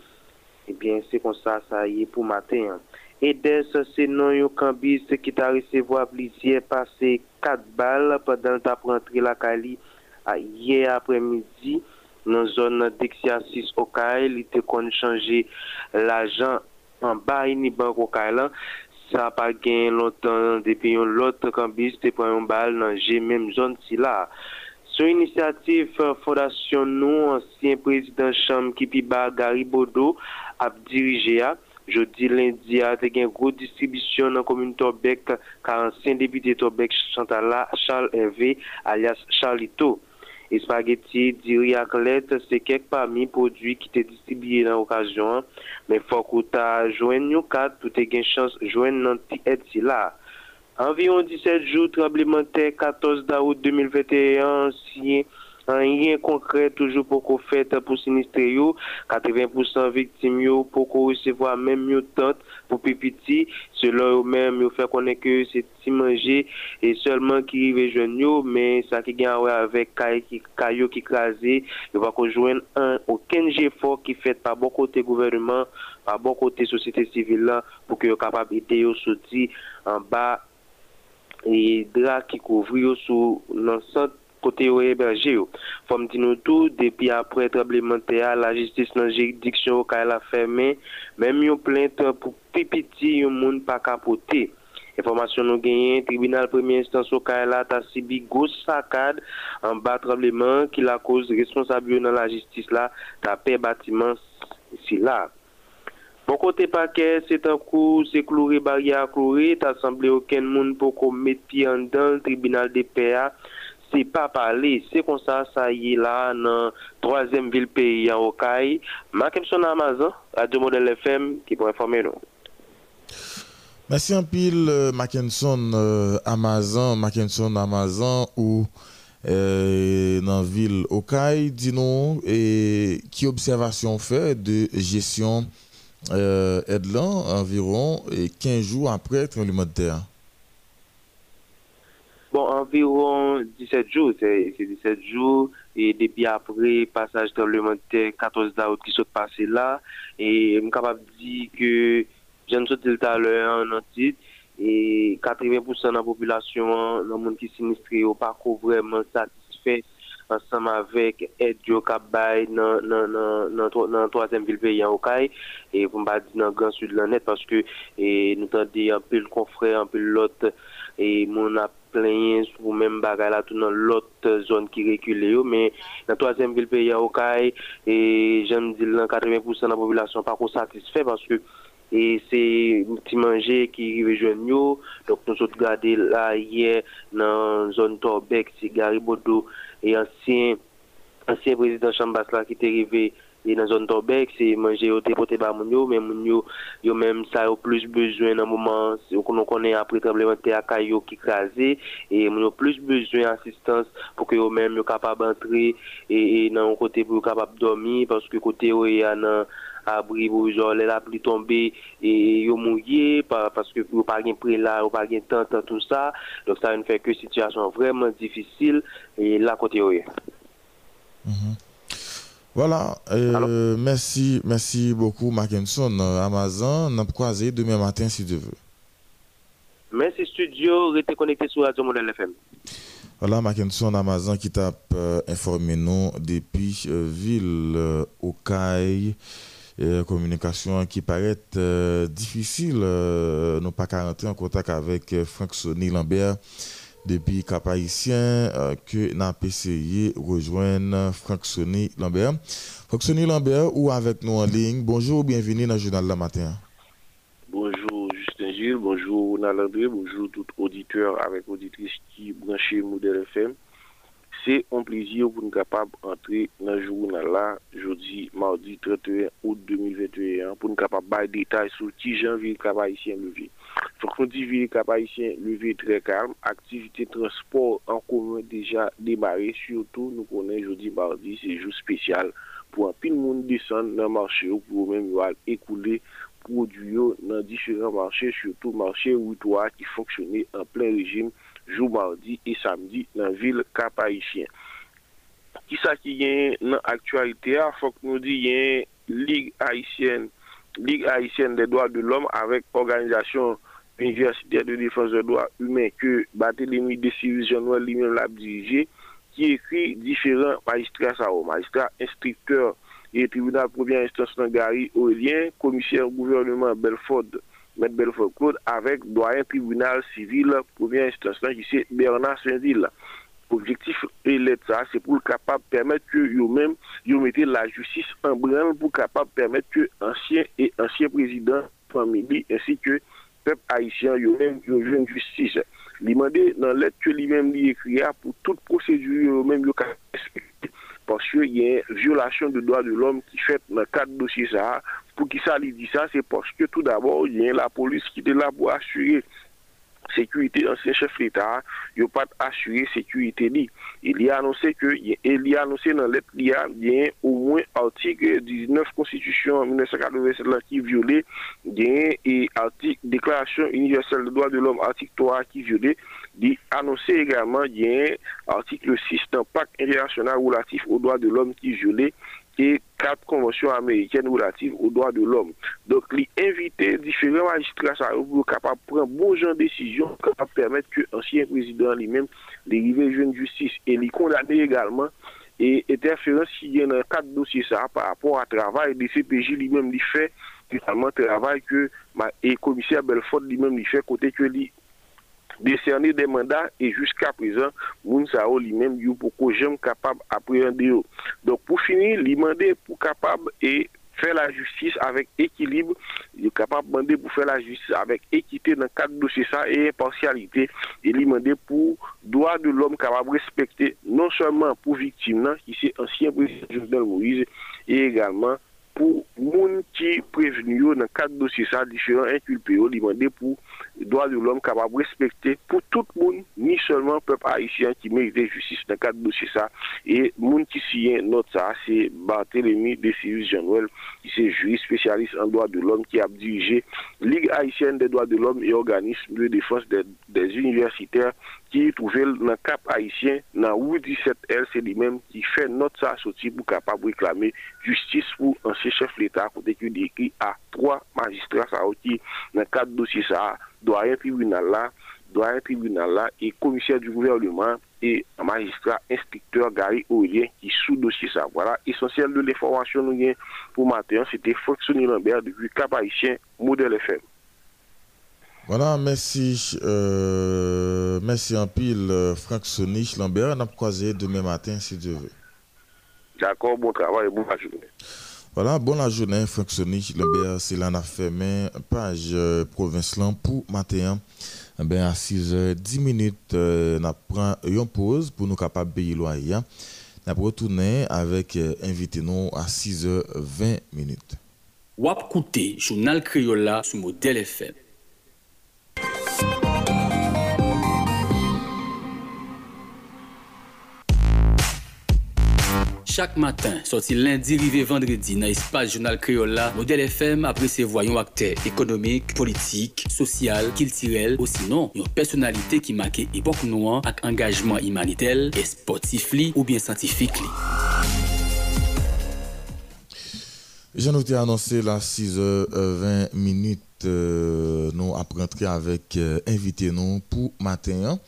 eh bien, c'est comme ça, ça y est pour matin. Et dès ce, c'est non un cambiste qui t'a recevoir plusieurs passé quatre balles pendant le temps rentrer la Cali hier après-midi dans la zone d'exercice au CAI. Il était qu'on changer l'argent en bas, ni banque au CAI Ça n'a pas gagné longtemps depuis l'autre cambiste et pour un balle dans la même zone initiative euh, Fondation nous, ancien président chambre qui Kipiba Garibodo a dirigé Jeudi lundi, a été une grosse distribution dans la commune Tobec, car ancien député Tobec Chantala, Charles Hervé, alias Charlito. Et spaghetti, diri quelques parmi les produits qui étaient distribués dans l'occasion. Mais il faut que tu aies joint nous quatre pour te chance de joindre notre là. Environ 17 jou, tremblemente 14 da ou 2021, siyen an yen konkre toujou pou ko fet pou sinistre yo, 80% viktim yo pou ko resevo a menm yo tot pou pipiti, selon yo menm yo fe konen ke se ti manje e selman ki rive jen yo, men sa ki gen awe avek kay, ki, kayo ki krasi, yo va konjwen an oken jefo ki fet pa bon kote gouvernement, pa bon kote sosite sivil la pou ki yo kapabite yo soti an ba bas et drap qui couvre sur l'ensemble côté où hébergé. Comme dit nous tout, depuis après tremblement de terre, la justice dans la juridiction qu'elle a fermé, même une plainte pour pipiti, un monde pas capoté. Information nous gagnons, tribunal première instance au Kaila a subi grosse saccade en bas tremblement qui la cause responsable dans la justice là, tapé bâtiment ici là. Bon kote pake, se tan kou se kloure barya kloure, ta sanble oken moun pou ko meti an dan tribunal de PA, se pa pale, se konsa sa ye la nan 3e vil peyi an Okay. Makem son Amazon, Radio Model FM ki pou informe nou. Merci un pile euh, Mackinson euh, Amazon, Mackinson Amazon ou euh, dans la ville Okaï, dis-nous, et qui observation fait de gestion euh, environ 15 jours après le tremblement de terre. Bon, environ 17 jours, c'est 17 jours. Et depuis après, passage tremblement de terre, 14 août qui sont passés là. Et je suis capable de dire que, je ne sais pas à l'heure en titre, et 80% de la population, le monde qui sinistré, n'a pas vraiment satisfait ansam avèk Ed Diokabay nan, nan, nan, nan 3e vil peyi an Okay, e pou mba di nan Gran Sud lan net, paske e, nou tan di anpil konfre, anpil lot, e moun ap plenye sou mwen bagay la tout nan lot zon ki rekule yo, men nan 3e vil peyi an Okay, e jan di lan 80% nan populasyon pa kon satisfè, paske E se ti manje ki rive jwen yo, dok nou sot gade la ye nan zon Torbek, si Garibodo, et ancien ancien président Chambas là qui était arrivé dans la zone Torbeck c'est manger au dépoté ba moun yo mais moun yo yo même ça a plus besoin dans moment qu'on connaît après tremblement de terre caillou qui crasé et moun yo plus besoin d'assistance pour que eux même yo capable d'entrer et, dans un côté pour capable dormir parce que côté où il y a abri pour genre la pluie tomber et yo mouillé parce que vous pas gain près là ou pas gain temps tout ça donc ça ne fait que situation vraiment difficile et là côté oui. Mhm. Voilà, euh, merci, merci beaucoup Mackinson. Amazon, on a croisé demain matin si tu veux. Merci studio, restez connecté sur Radio Modèle FM. Voilà, Mackinson Amazon qui t'a euh, informé nous depuis euh, ville euh, Communication qui paraît euh, difficile. Euh, nous pas qu'à rentrer en contact avec euh, Franck Sonny Lambert depuis Cap Haïtien que n'a essayé rejoindre Franck Sonny Lambert. Franck Sonny Lambert ou avec nous en ligne? Bonjour, bienvenue dans le journal la matin. Bonjour Justin Gilles, bonjour Ronald André, bonjour tout auditeur avec auditrice qui branché Modèle FM. Se on plezi ou pou nou kapab antre nan jounal la, jodi, mardi, 31 out 2021, pou nou kapab bay detay sou ti jan viri kaba isyen leve. Fok nou di viri kaba isyen leve tre kalm, aktivite transport an koumwen deja demare, surtout nou konen jodi, mardi, se jou spesyal pou an pil moun desen nan marchè ou pou mèm yo al ekoule prodyo nan diferent marchè, surtout marchè ou toa ki foksyone an plen rejim. jou mardi e samdi nan vil Kapayishien. Kisa ki gen nan aktualite a, fok nou di gen Ligue Haitienne, Ligue Haitienne de Droit de l'Homme avèk Organizasyon Universitaire de Défense de Droit Humain ke Batelemi Desivisionouel li men lab dirije, ki ekri diferent magistrat sa ou, magistrat instrikteur et tribunal premier instance nan Gary Aurelien, komisyèr gouvernement Belford, Maître Belfort Claude avec doyen tribunal civil première instance là, ici Bernard Saint-Ville. Objectif l'État, c'est pour capable permettre que eux-mêmes, ils mettez la justice en branle pour capable permettre que anciens et anciens présidents, famille ainsi que peuple haïtien, eux-mêmes, une justice. Li mande nan let ke li menm li ekria pou tout prosedu yo menm yo ka espri. Pansye yon violasyon de doa de l'om ki fet nan kat dosye sa Pour qui ça lui dit ça, c'est parce que tout d'abord, il y a la police qui est là pour assurer sécurité ancien chef d'État, il a pas assuré sécurité. Il y a annoncé que il y a annoncé dans lettre il y a au moins article 19 constitution 1987 qui violé, bien et article déclaration universelle des droits de l'homme article 3 qui violé, dit annoncer également bien article 6 d'un pacte international relatif aux droits de l'homme qui violé et quatre conventions américaines relatives aux droits de l'homme. Donc, il invité différents magistrats pour capable prendre bon genre de décision, permettre que l'ancien président lui-même dérive une justice et lui condamner également et interférence qui y a quatre dossiers ça par rapport à travail de CPJ lui-même lui fait finalement travail que et commissaire Belfort lui-même lui fait côté que lui décerner des mandats et jusqu'à présent, Mounsao lui-même, il pour j'aime capable d'appréhender. Donc pour finir, il demander pour capable et faire la justice avec équilibre, il est capable de demander pour faire la justice avec équité dans cadre de ça et impartialité. Et il demander pour droit de l'homme capable de respecter non seulement pour victime, qui c'est ancien président Jovenel Moïse, et également pour gens qui prévenu dans le cadre de dossier ça, différents inculpés, demander pour droit de l'homme capable de respecter pour tout le monde, ni seulement le peuple haïtien qui mérite justice dans le cadre de ça. Et monde qui signe notre ça, c'est Barthélémy Décirus Jean-Noël, qui est juriste spécialiste en droit de l'homme, qui a dirigé Ligue haïtienne des droits de l'homme et organisme de défense des, des universitaires ki touvel nan kap haisyen nan ou 17L se li menm ki fè not sa soti pou kapab reklame justice pou anse chef l'Etat kote ki dekri a 3 magistrat sa ou ki nan kat dosye sa doyen tribunal la doyen tribunal la e komisyen du gouvernement e magistrat inspekteur Gary Aurelien ki sou dosye sa. Voilà, esensyel de l'informasyon nou gen pou mater, se te Foksoni Lambert devu kap haisyen Model FM. Voilà, merci. Euh, merci en pile, euh, Franck Sonich Lambert. On a croisé demain matin, si Dieu veut. D'accord, bon travail, bonne journée. Voilà, bonne journée, Franck Sonich Lambert. C'est là, on a fermé page euh, province pour matin. Eh ben, à 6h10 minutes, euh, on prend une pause pour nous capables de payer le loyer. On retourner avec euh, invité nous à 6h20 minutes. Wap Kouté, journal Criolla sur modèle FM. Chaque matin, sorti lundi, rivé vendredi, dans l'espace journal Criolla, Modèle FM après ses voyons acteurs économiques, politiques, social, culturels, ou sinon, une personnalité qui marque époque noire avec engagement humanitaire et sportif ou bien scientifique. J'en ai annoncé la 6h20 minutes, euh, nous après avec euh, invité nous pour matin. Hein.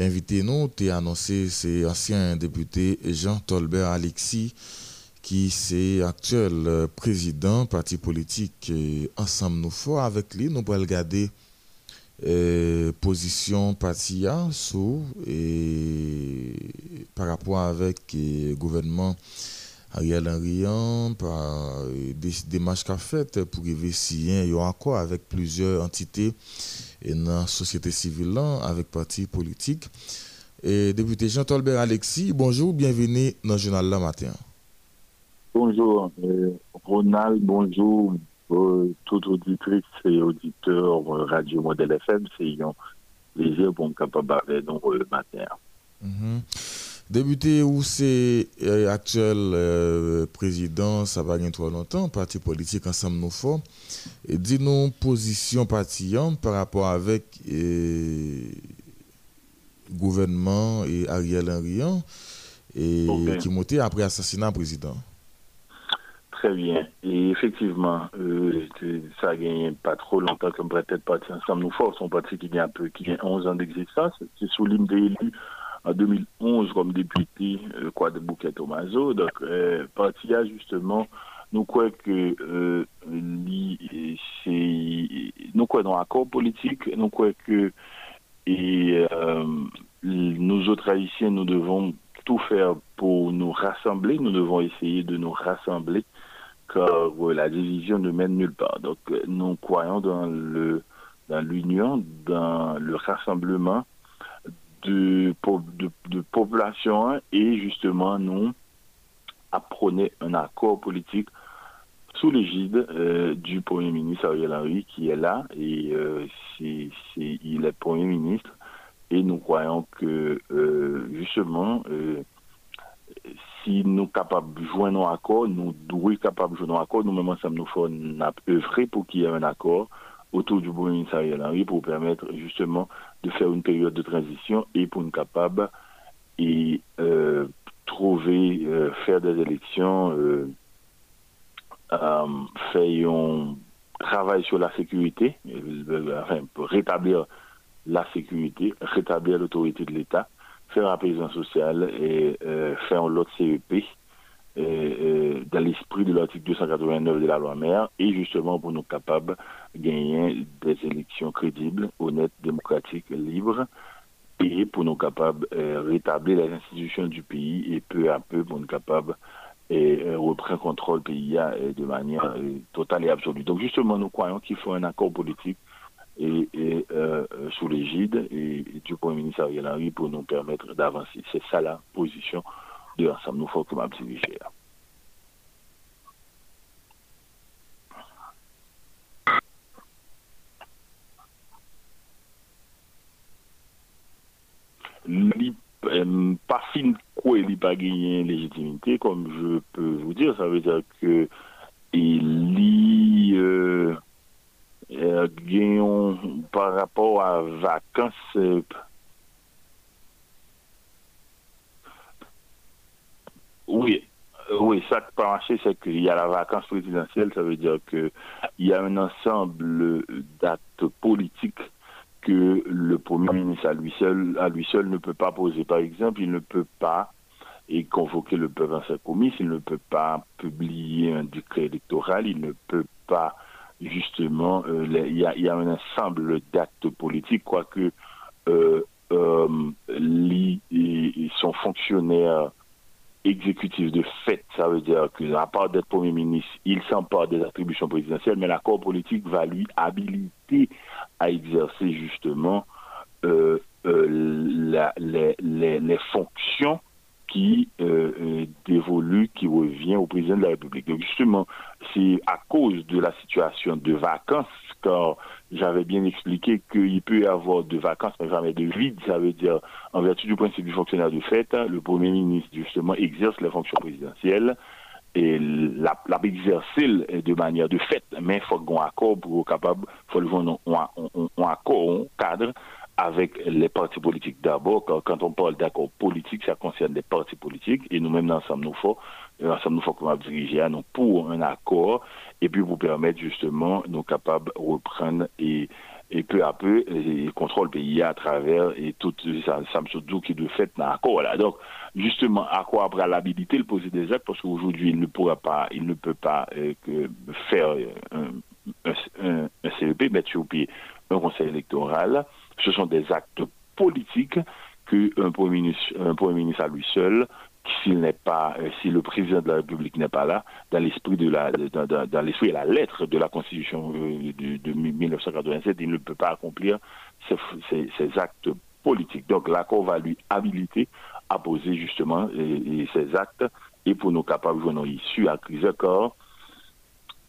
Invité nous, tu annoncé, c'est ancien député Jean Tolbert Alexis, qui c'est actuel euh, président parti politique Ensemble Nous Fort. Avec lui, nous allons regarder euh, position parti sous et par rapport avec le gouvernement Ariel Henry par des démarches qu'a faites pour réussir un accord avec plusieurs entités et dans la société civile avec partis politiques. Et député Jean-Tolbert Alexis, bonjour, bienvenue dans le journal La Matin. Bonjour, euh, Ronald, bonjour, euh, toutes auditrices et auditeurs euh, Radio Modèle FM, c'est un plaisir pour nous capable de le matin. Mm Débuté où c'est euh, actuel euh, président, ça va bien trop longtemps, parti politique ensemble nous fort. Et dis-nous position parti par rapport avec euh, gouvernement et Ariel Henry et qui montait après assassinat président. Très bien. Et effectivement, ça a gagné pas trop longtemps comme peut-être parti ensemble nous fort, son parti qui un peu qui a 11 ans d'existence, c'est sous l'hymne des en 2011 comme député euh, quoi de Bouquet Tomaso. Donc, euh, parti justement, nous croyons que euh, nous croyons dans l'accord politique, nous croyons que et euh, nous autres haïtiens, nous devons tout faire pour nous rassembler, nous devons essayer de nous rassembler car la division ne mène nulle part. Donc nous croyons dans le dans l'union, dans le rassemblement de, population et justement nous apprenons un accord politique sous l'égide euh, du Premier ministre Ariel Henry qui est là et euh, il est Premier ministre et nous croyons que euh, justement si nous sommes capables de joindre un accord, nous devons être capables de joindre un accord, nous-mêmes ensemble nous faut œuvrer pour qu'il y ait un accord autour du Premier ministre Ariel Henry pour permettre justement de faire une période de transition et pour nous capable et euh, trouver, euh, faire des élections, euh, faire un travail sur la sécurité, pour rétablir la sécurité, rétablir l'autorité de l'État, faire un paysan social et faire l'autre CEP dans l'esprit de l'article 289 de la loi mère et justement pour nous capables de gagner des élections crédibles, honnêtes, démocratiques, libres et pour nous capables de euh, rétablir les institutions du pays et peu à peu pour nous capables de euh, reprendre contrôle du pays euh, de manière totale et absolue. Donc justement, nous croyons qu'il faut un accord politique et, sous l'égide du Premier ministre Ariel Henry pour nous permettre d'avancer. C'est ça la position de l'ensemble. Nous faut que ma Euh, pas fin quoi il pas gagné légitimité comme je peux vous dire ça veut dire que il euh, euh par rapport à vacances Oui, ça qui peut marcher, c'est qu'il y a la vacance présidentielle, ça veut dire qu'il y a un ensemble d'actes politiques que le Premier ministre à lui seul, à lui seul ne peut pas poser. Par exemple, il ne peut pas et convoquer le peuple en sa commis, il ne peut pas publier un décret électoral, il ne peut pas justement, euh, il y, a, un ensemble d'actes politiques, quoique euh, euh, son fonctionnaire exécutif de fait, ça veut dire que à part d'être Premier ministre, il s'empare des attributions présidentielles, mais l'accord politique va lui habiliter à exercer justement euh, euh, la, les, les, les, fonctions qui euh, euh, dévolue, qui revient au président de la République. Donc justement, c'est à cause de la situation de vacances, car j'avais bien expliqué qu'il peut y avoir de vacances, mais jamais de vide. Ça veut dire, en vertu du principe du fonctionnaire de fait, le Premier ministre, justement, exerce les fonctions présidentielles et la, la exercer de manière de fait, mais il faut qu'on accord pour capable, faut le un un cadre avec les partis politiques d'abord. Quand on parle d'accord politique, ça concerne les partis politiques et nous-mêmes, dans Ensemble Nous Faut, euh, Ensemble Nous qu'on diriger à nous pour un accord et puis pour permettre justement nous capables de reprendre et, et peu à peu et contrôle le pays à travers et tout ça, ça me qui de fait un accord là. Donc justement accord après l'habilité de poser des actes parce qu'aujourd'hui il ne pourra pas il ne peut pas euh, que faire un, un, un CEP mettre sur pied un conseil électoral ce sont des actes politiques qu'un Premier ministre, un Premier ministre à lui seul, s'il n'est pas, euh, si le président de la République n'est pas là, dans l'esprit de la, dans, l'esprit et la lettre de la Constitution euh, de, de, 1987, il ne peut pas accomplir ces actes politiques. Donc l'accord va lui habiliter à poser justement et, et ces actes et pour nous capables de issus à crise corps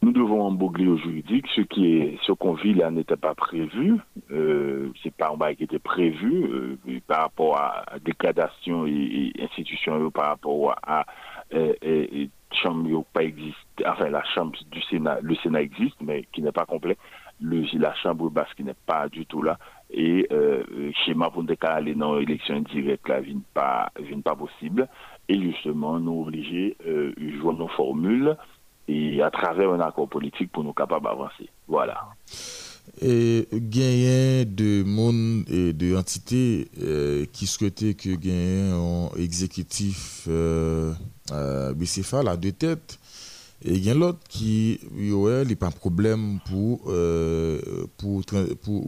nous devons embogler au juridique. Ce qui est, ce qu'on vit là n'était pas prévu. Euh, c'est pas un bail qui était prévu euh, par rapport à, dégradation et, institutions par rapport à, euh, chambre pas existe. Enfin, la chambre du Sénat, le Sénat existe, mais qui n'est pas complet. Le, la chambre basse qui n'est pas du tout là. Et euh, schéma pour décaler dans l'élection indirecte là, pas, vient pas possible. Et justement, nous obligés, euh, jouer nos formules et à travers un accord politique pour nous capables d'avancer. Voilà. Et gagner de monde et de entités euh, qui souhaitaient que gagner un exécutif euh, euh, bicéphale à deux têtes. Et il y a l'autre qui, ouais, il pas de problème pour, euh, pour,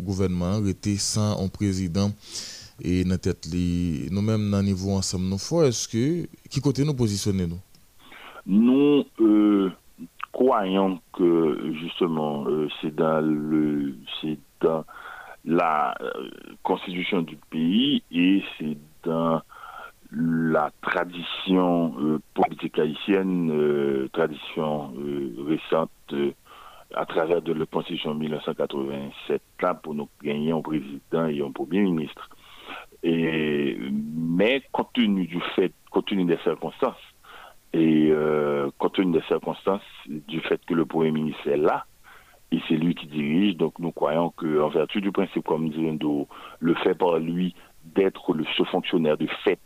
gouvernement rester sans un président et notre tête. Nous-mêmes, dans le niveau ensemble, nous faut, est-ce que, qui côté nous positionner nous? Nous, euh, croyons que justement euh, c'est dans le c'est la euh, constitution du pays et c'est dans la tradition euh, politique haïtienne, tradition récente à travers de la constitution 1987 là pour nous gagner un président et un premier ministre. Et, mais compte tenu du fait, compte tenu des circonstances, et euh, compte tenu des circonstances, du fait que le Premier ministre est là, et c'est lui qui dirige, donc nous croyons qu'en vertu du principe, comme disait le fait par lui d'être le, ce fonctionnaire de fait,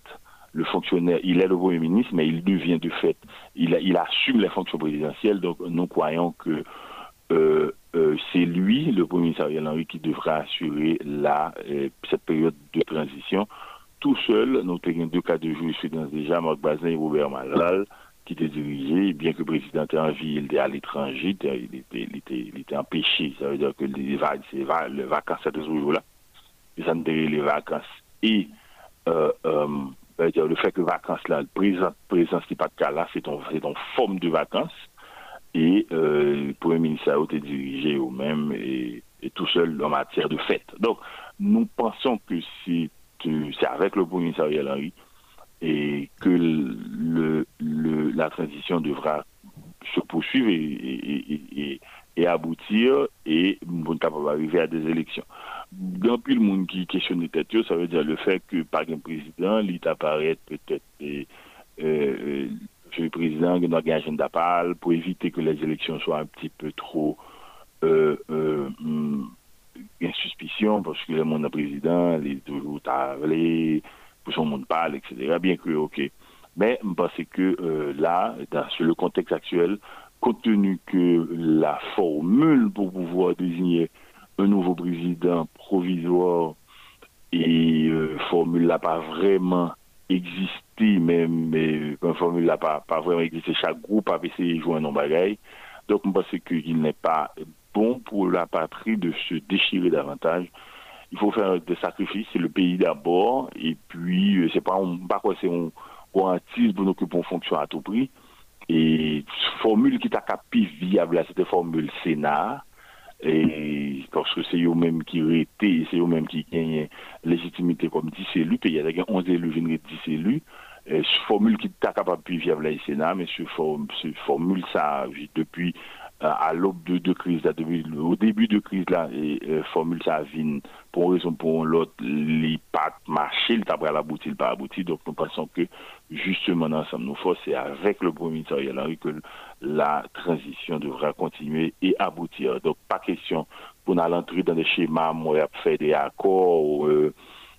le fonctionnaire, il est le Premier ministre, mais il devient de fait, il, il assume les fonctions présidentielles, donc nous croyons que euh, euh, c'est lui, le Premier ministre Ariel Henry, qui devra assurer la, euh, cette période de transition tout seul, nous avons deux cas de jurisprudence déjà, Marc Bazin et Robert Malal, qui étaient dirigés, bien que le président était en vie, il était à l'étranger, il était, il, était, il était empêché. Ça veut dire que les, les, vacances étaient toujours là. Et ça nous les vacances. Et euh, euh, le fait que les vacances là, le présent, présence n'est pas de cas là, c'est une forme de vacances. Et euh, le Premier ministre a été dirigé au même et, et tout seul en matière de fête. Donc, nous pensons que c'est c'est avec le ministre Ariel Henry et que la transition devra se poursuivre et, et, et, et aboutir et capable arriver à des élections. Dans le monde qui questionne les têtes, ça veut dire le fait que par un président, il apparaît peut-être euh, le président qui pas agenda pour éviter que les élections soient un petit peu trop euh, euh, suspicion parce que le monde président il est toujours tablé pour son monde parle etc bien que ok Mais je pense que là, dans, sur le contexte actuel, compte tenu que la formule pour pouvoir désigner un nouveau président provisoire et formule n'a pas vraiment existé, même, mais une formule n'a pas, vraiment existé. Chaque groupe a essayé de jouer un nom bagaille. Donc, je pense qu'il n'est pas pour la patrie de se déchirer davantage. Il faut faire des sacrifices, c'est le pays d'abord, et puis, euh, c'est pas, pas quoi, c'est un garantie pour nous que on fonctionne à tout prix. Et formule qui t'a capé viable, c'était formule Sénat, et parce que c'est eux-mêmes qui étaient, c'est eux-mêmes qui gagnent légitimité comme 10 élus, puis il y a 11 élus, je 10 élus, ce formule qui t'a capable viable au Sénat, mais ce, formule, ça, depuis à l'aube de, de crise là, au début de crise là et euh, formule ça vient pour une raison pour l'autre les pas marché le tabra abouti pas abouti donc nous pensons que justement ensemble nous force c'est avec le premier ministre Henry que la transition devra continuer et aboutir. Donc pas question pour aller entrer dans des schémas moi faire des accords euh,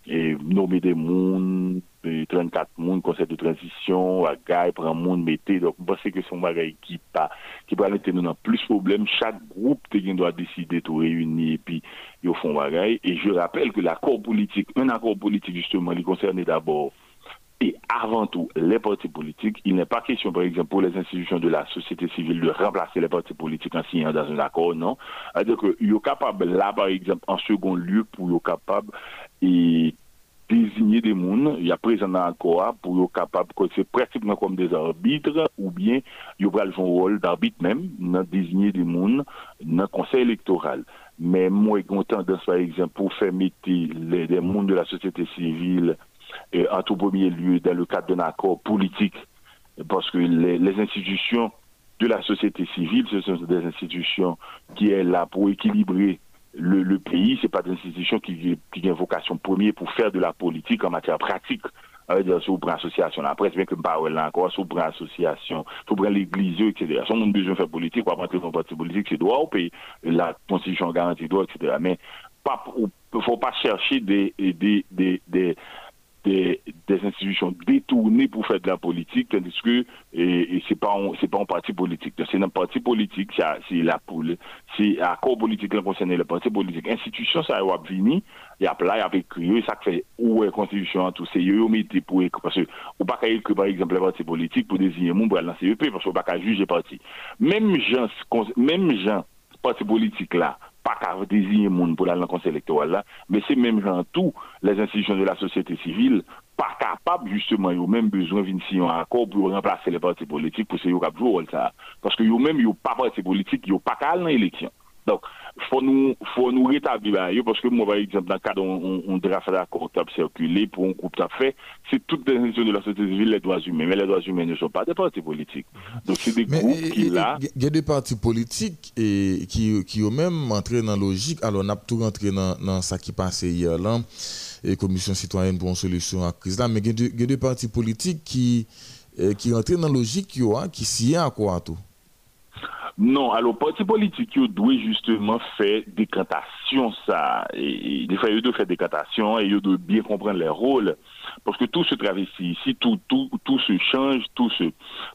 et nommer des mondes 34 moun, conseil de transition, à gars, prend monde, mettez. Donc, je que son bagage qui pas, qui va mettre nous dans plus de problèmes. Chaque groupe, doit décider de réunir et puis, ils font bagage. Et je rappelle que l'accord politique, un accord politique, justement, il concerne d'abord et avant tout les partis politiques. Il n'est pas question, par exemple, pour les institutions de la société civile de remplacer les partis politiques en signant dans un accord, non. C'est-à-dire qu'ils sont capables, là, par exemple, en second lieu, pour être capables, et désigner des gens, il y a présent dans l'accord pour être capable, c'est pratiquement comme des arbitres, ou bien ils vont jouer un rôle d'arbitre même, dans désigner des gens dans le conseil électoral. Mais moi, j'ai tendance, par exemple, pour faire mettre les, des gens de la société civile et en tout premier lieu dans le cadre d'un accord politique, parce que les, les, institutions de la société civile, ce sont des institutions qui sont là pour équilibrer le, le pays, c'est pas des institutions qui, qui ont vocation première pour faire de la politique en matière pratique. dire, sur une association, la presse, bien que je là encore, sur une association, sur l'église, etc. Si on a besoin de faire politique, on va rentrer dans parti politique, c'est droit au pays. La constitution garantit droit, etc. Mais il ne faut pas chercher des, des, des des, institutions détournées pour faire de la politique, tandis que et, c'est pas pas un parti politique. C'est un parti politique, c'est la poule, c'est accord politique qui le parti politique. Institution ça va venir, il y a là, il y a écrit, ça fait où est constitution tout c'est eux mettez pour parce que ou pas écrire par exemple le parti politique pour désigner mon pour lancer CEP parce qu'on pas juger parti. Même gens même gens parti politique là pas qu'à désigner monde pour aller dans le conseil électoral là, mais c'est même dans tout les institutions de la société civile pas capables justement, ils ont même besoin d'une signer un accord pour remplacer les partis politiques pour qu'ils ont ça. Parce que eux même ils n'ont pas parti politique, ils n'ont pas qu'à dans l'élection. Donc, faut nous faut nous rétablir parce que moi par exemple dans le cadre on, on, on draft d'accord qui circulé pour un groupe à fait c'est toutes les institutions de la société civile les droits humains. Mais les droits humains ne sont pas des partis politiques. Donc c'est des mais groupes et, qui eh, là eh, il y a des partis politiques et qui qui ont même entré dans logique. Alors on a tout rentré dans dans ça qui passait hier là. Et commission citoyenne pour une solution à la crise là. Mais il y a des partis politiques qui qui rentrent dans logique qui qui s'y à quoi tout. Non, alors, parti politique, il doit justement faire décantation, ça. Et, des fois, il doit faire décantation et il doit bien comprendre les rôles. Parce que tout se travestit ici, tout, tout, tout se change, tout se.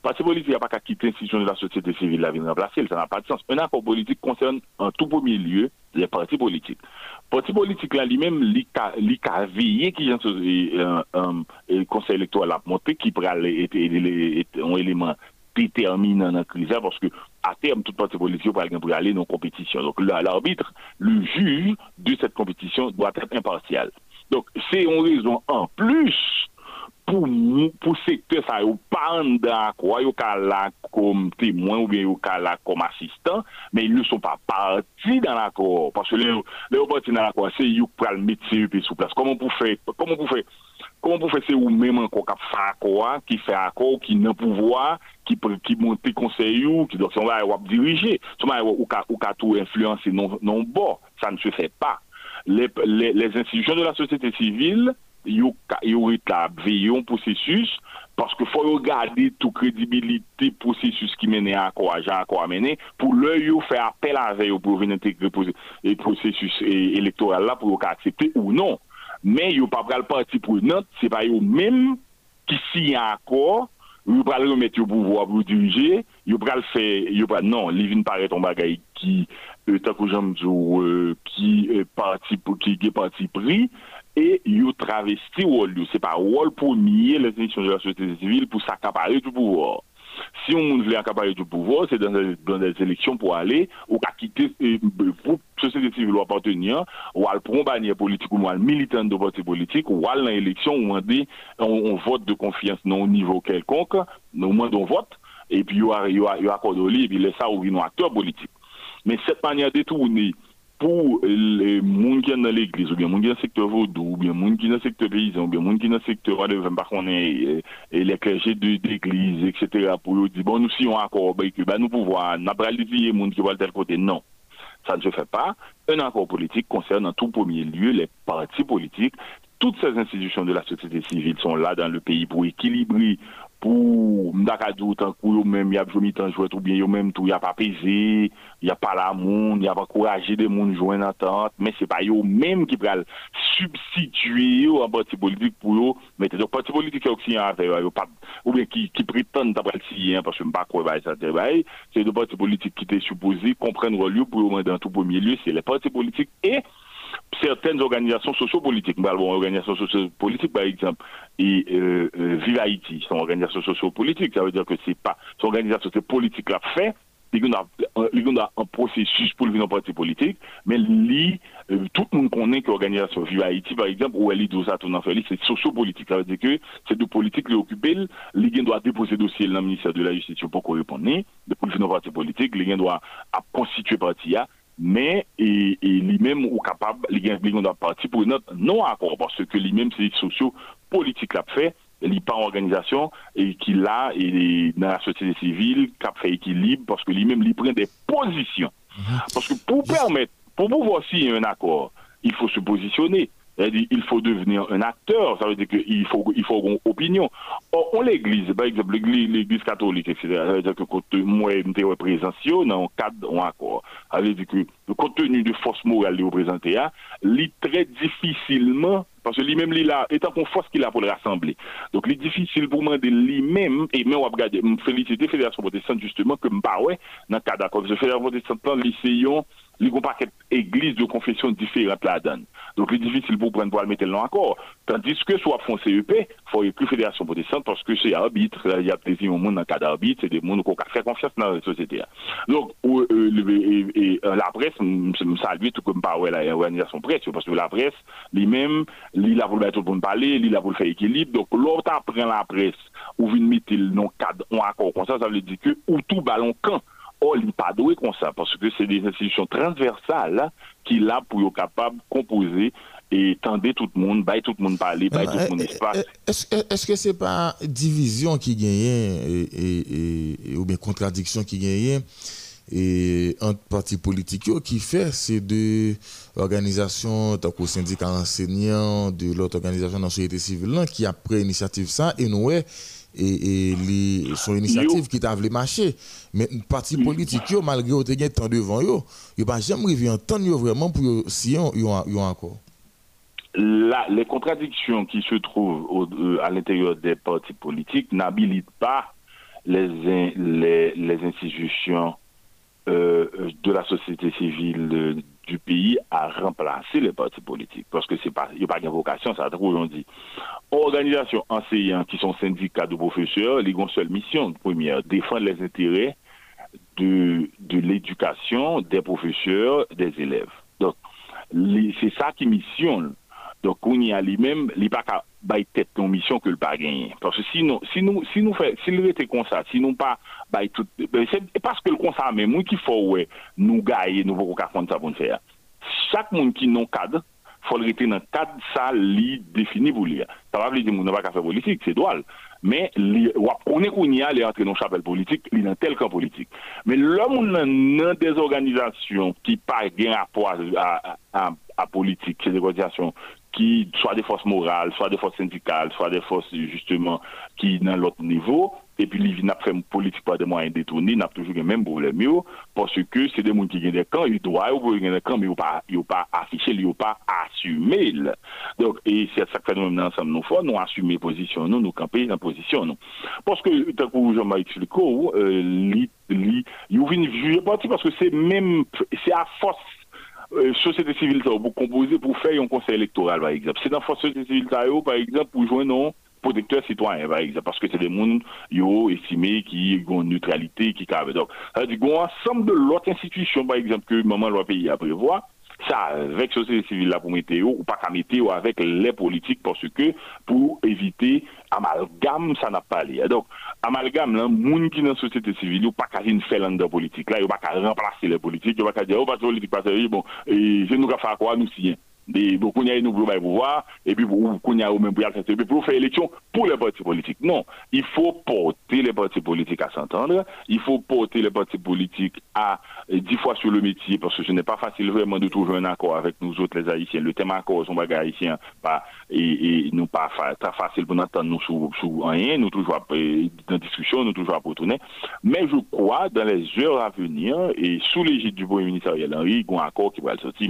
Parti politique, il n'y a pas qu'à quitter l'institution de la société civile, la vie remplacer, ça n'a pas de sens. Un accord politique concerne en tout premier lieu les partis politiques. Parti politique là lui-même, il a veillé qui est un conseil électoral a monté qui pourrait être un élément déterminant dans la crise parce que à terme, toute partie politique va aller dans la compétition. Donc l'arbitre, le juge de cette compétition doit être impartial. Donc c'est une raison en plus pour pour secteur ça yo pas d'accord yo là comme témoin ou bien là comme assistant mais ils ne sont pas partis dans l'accord parce que les les partis dans l'accord c'est yo pour mettre CEP sous place comment pour faire comment pour faire comment pour faire c'est ou même qui fait accord qui fait accord qui n'a pouvoir ki, ki moun pi konseyou, ki do son va wap dirije, son va ou ka, ou ka tou influensi non, non bo, sa ne se fè pa. Les, les, les institutions de la société civile, yo, yo etabli yon prosesus, paske fò yo gade tou kredibilite prosesus ki mène akwa jan akwa mène, pou lè yo fè apel avè yo pou ven integre prosesus elektoral la pou yo ka aksepte ou non. Men yo pa pral parti pou nan, se pa yo mèm ki si yon akor, yo pral remettre au pouvoir pour diriger, yo yo pral, non, li vin paraît ton bagay qui, euh, jam euh, qui euh, parti, qui est parti pris, et yo travesti rôle, c'est pas rôle pour nier les institutions de la société civile pour s'accaparer du pouvoir. Si on voulait accaparer du pouvoir, c'est dans, des élections pour aller ou à quitter le groupe société civile ou appartenir, ou à prendre bannière politique ou à militant de parti politique, ou à l'élection, ou demander un vote de confiance non au niveau quelconque, au moins d'un vote, et puis il y a accord et puis laisse ça acteur politique. Mais cette manière de tourner pour les gens qui sont dans l'église, ou bien les gens qui sont dans le secteur vaudou, ou bien les gens qui sont dans le secteur paysan, ou bien les clergés de l'église, etc., pour dire, bon, nous, si on accord, ben, ben, nous pouvons, n'a les gens qui vont de tel côté. Non. Ça ne se fait pas. Un accord politique concerne en tout premier lieu les partis politiques. Toutes ces institutions de la société civile sont là dans le pays pour équilibrer pour m'dakadou tant que yo même y a jouer bien yo même tout y a pas pesé y a pas l'amour y a pas encouragé des monde joindre entente mais c'est pas yo même qui pral substituer en parti politique pour yo mais des parti politique qui avec yo pas ou bien qui qui le parce que pas quoi ça c'est des partis politiques qui étaient supposés comprendre lieu pour yo dans tout premier lieu c'est les partis politiques et certaines organisations sociopolitiques. Bon, organisations sociopolitiques, par exemple, et euh, euh, Vive Haïti, c'est une organisation sociopolitique. Ça veut dire que c'est pas, c'est organisation politique là fait. Il a un processus pour le venir parti politique, mais euh, tout le monde connaît que l'organisation Vive Haïti, par exemple, où elle est dans c'est sociopolitique. Ça veut dire que c'est de politique qui occupé, les doit déposer dossier dans le ministère de la Justice pour répondre. Pour le parti politique, les doit constituer parti mais et, lui-même ou capable les gens doit partir pour notre non accord parce que lui-même c'est socio politique l'a fait il pas en organisation et qui là et dans la société civile qui a fait équilibre parce que lui-même il prend des positions mhm. parce que pour permettre pour pouvoir signer un accord il faut se il faut devenir un acteur, ça veut dire qu'il faut, il faut une opinion. Or, on l'église, par exemple, l'église catholique, etc., ça veut dire que quand moi, je représente dans un cadre, un accord. Ça veut dire que le contenu de force morale de représenter, il très difficilement, parce que lui-même, il a, étant qu'on force qu'il a pour le rassembler. Donc, il est difficile pour moi de lui-même, et même, on va regarder, féliciter Fédération protestante, justement, que pas ouais, dans le cadre d'accord. La Fédération protestante, lycéen, il n'y a pas église de confession différente là-dedans. Donc, il est difficile pour prendre pour le mettre là encore. Tandis que soit font CEP, il faut plus fédération protestante parce que c'est arbitre, il y a plaisir au monde dans le cas d'arbitre, c'est des gens qui ont fait confiance dans la société. Donc, euh, euh, la presse, me salue tout comme par l'organisation presse, parce que la presse, lui-même, il a voulu tout le monde parler, il a voulu faire équilibre. Donc, l'autre apprend la presse, ou vient mettre dans cadre, on accord comme ça, ça veut dire que, ou tout ballon quand Oh, il n'est pas doué comme ça, parce que c'est des institutions transversales qui là pour être capable de composer et tendre tout le monde, tout le monde parler, tout le monde espace. Est-ce que c'est pas division qui gagne et, ou bien contradiction qui gagne et un parti politique qui fait ces deux organisations, tant que syndicat enseignant, de l'autre organisation dans la société civile, qui a pris l'initiative ça, et nous, et, et son initiative qui t'a voulu marcher. Mais un parti politique, malgré que tu temps devant eux, il pas jamais arrivé en temps vraiment pour si on y encore. La, les contradictions qui se trouvent euh, à l'intérieur des partis politiques n'habilitent pas les, les, les institutions euh, de la société civile du pays à remplacer les partis politiques. Parce que c'est pas, il n'y a pas d'invocation, ça a trop on dit. Organisations enseignantes qui sont syndicats de professeurs, ils ont seule mission, première, défendre les intérêts de, de l'éducation des professeurs, des élèves. Donc, c'est ça qui mission. Donc, on y a lui-même, il n'y a pas tête mission que le pas gagner parce que sinon si nous si nous fait si était comme ça si nous pas ben, c'est parce que le comme ça même qui faut ouais nous gagner nous pouvons faire ça pour faire chaque monde qui non cadre faut le rester dans cadre ça li défini pour lui ça va dire nous pas faire politique c'est droit. Mais on est qu'on y a les entrer dans chapelle politique il dans tel camp politique. Mais l'homme dans des organisations qui pas gain rapport à, à, politique c'est des organisations qui soit des forces morales, soit des forces syndicales, soit des forces justement qui dans l'autre niveau, et puis il n'a fait politique par des moyens détournés, n'a toujours le même problème parce que c'est des gens qui ont des camps, ils doivent avoir des camps, mais ils n'ont pas affiché, ils n'ont pas assumé. Donc, et c'est ça que nous même ensemble, nous fois, nous assumer position, nous, nous camper en position, nous. Parce que, tant que Jean-Marc expliqué, euh, il vient juger parti parce que c'est même, c'est à force euh, société civile pour composer pour faire un conseil électoral par exemple c'est dans la société civile par exemple pour non protecteurs citoyens, par exemple, parce que c'est des gens qui ont estimé qui ont une neutralité, qui ont. Donc, ça dire ensemble de l'autre institution, par exemple, que maman le pays a prévoir, ça avec société civile là pour météo ou pas qu'à météo avec les politiques parce que pour éviter amalgame ça n'a pas lieu donc amalgame là monde qui dans la société civile ou pas qu'à une faire dans politique là il pas qu'à remplacer les politiques il pas qu'à dire oh pas politique parce que bon et je nous faire quoi nous de et puis pour pour faire élection pour les partis politiques non il faut porter les partis politiques à s'entendre il faut porter les partis politiques à dix fois sur le métier parce que ce n'est pas facile vraiment de trouver un accord avec nous autres les haïtiens. Le thème accord son bagage haïtien pas et, et nous pas très facile pour entendre nous sous, sous rien nous toujours dans discussion nous toujours à tourner mais je crois dans les heures à venir et sous l'égide du premier ministre Henry il y a un accord qui va sortir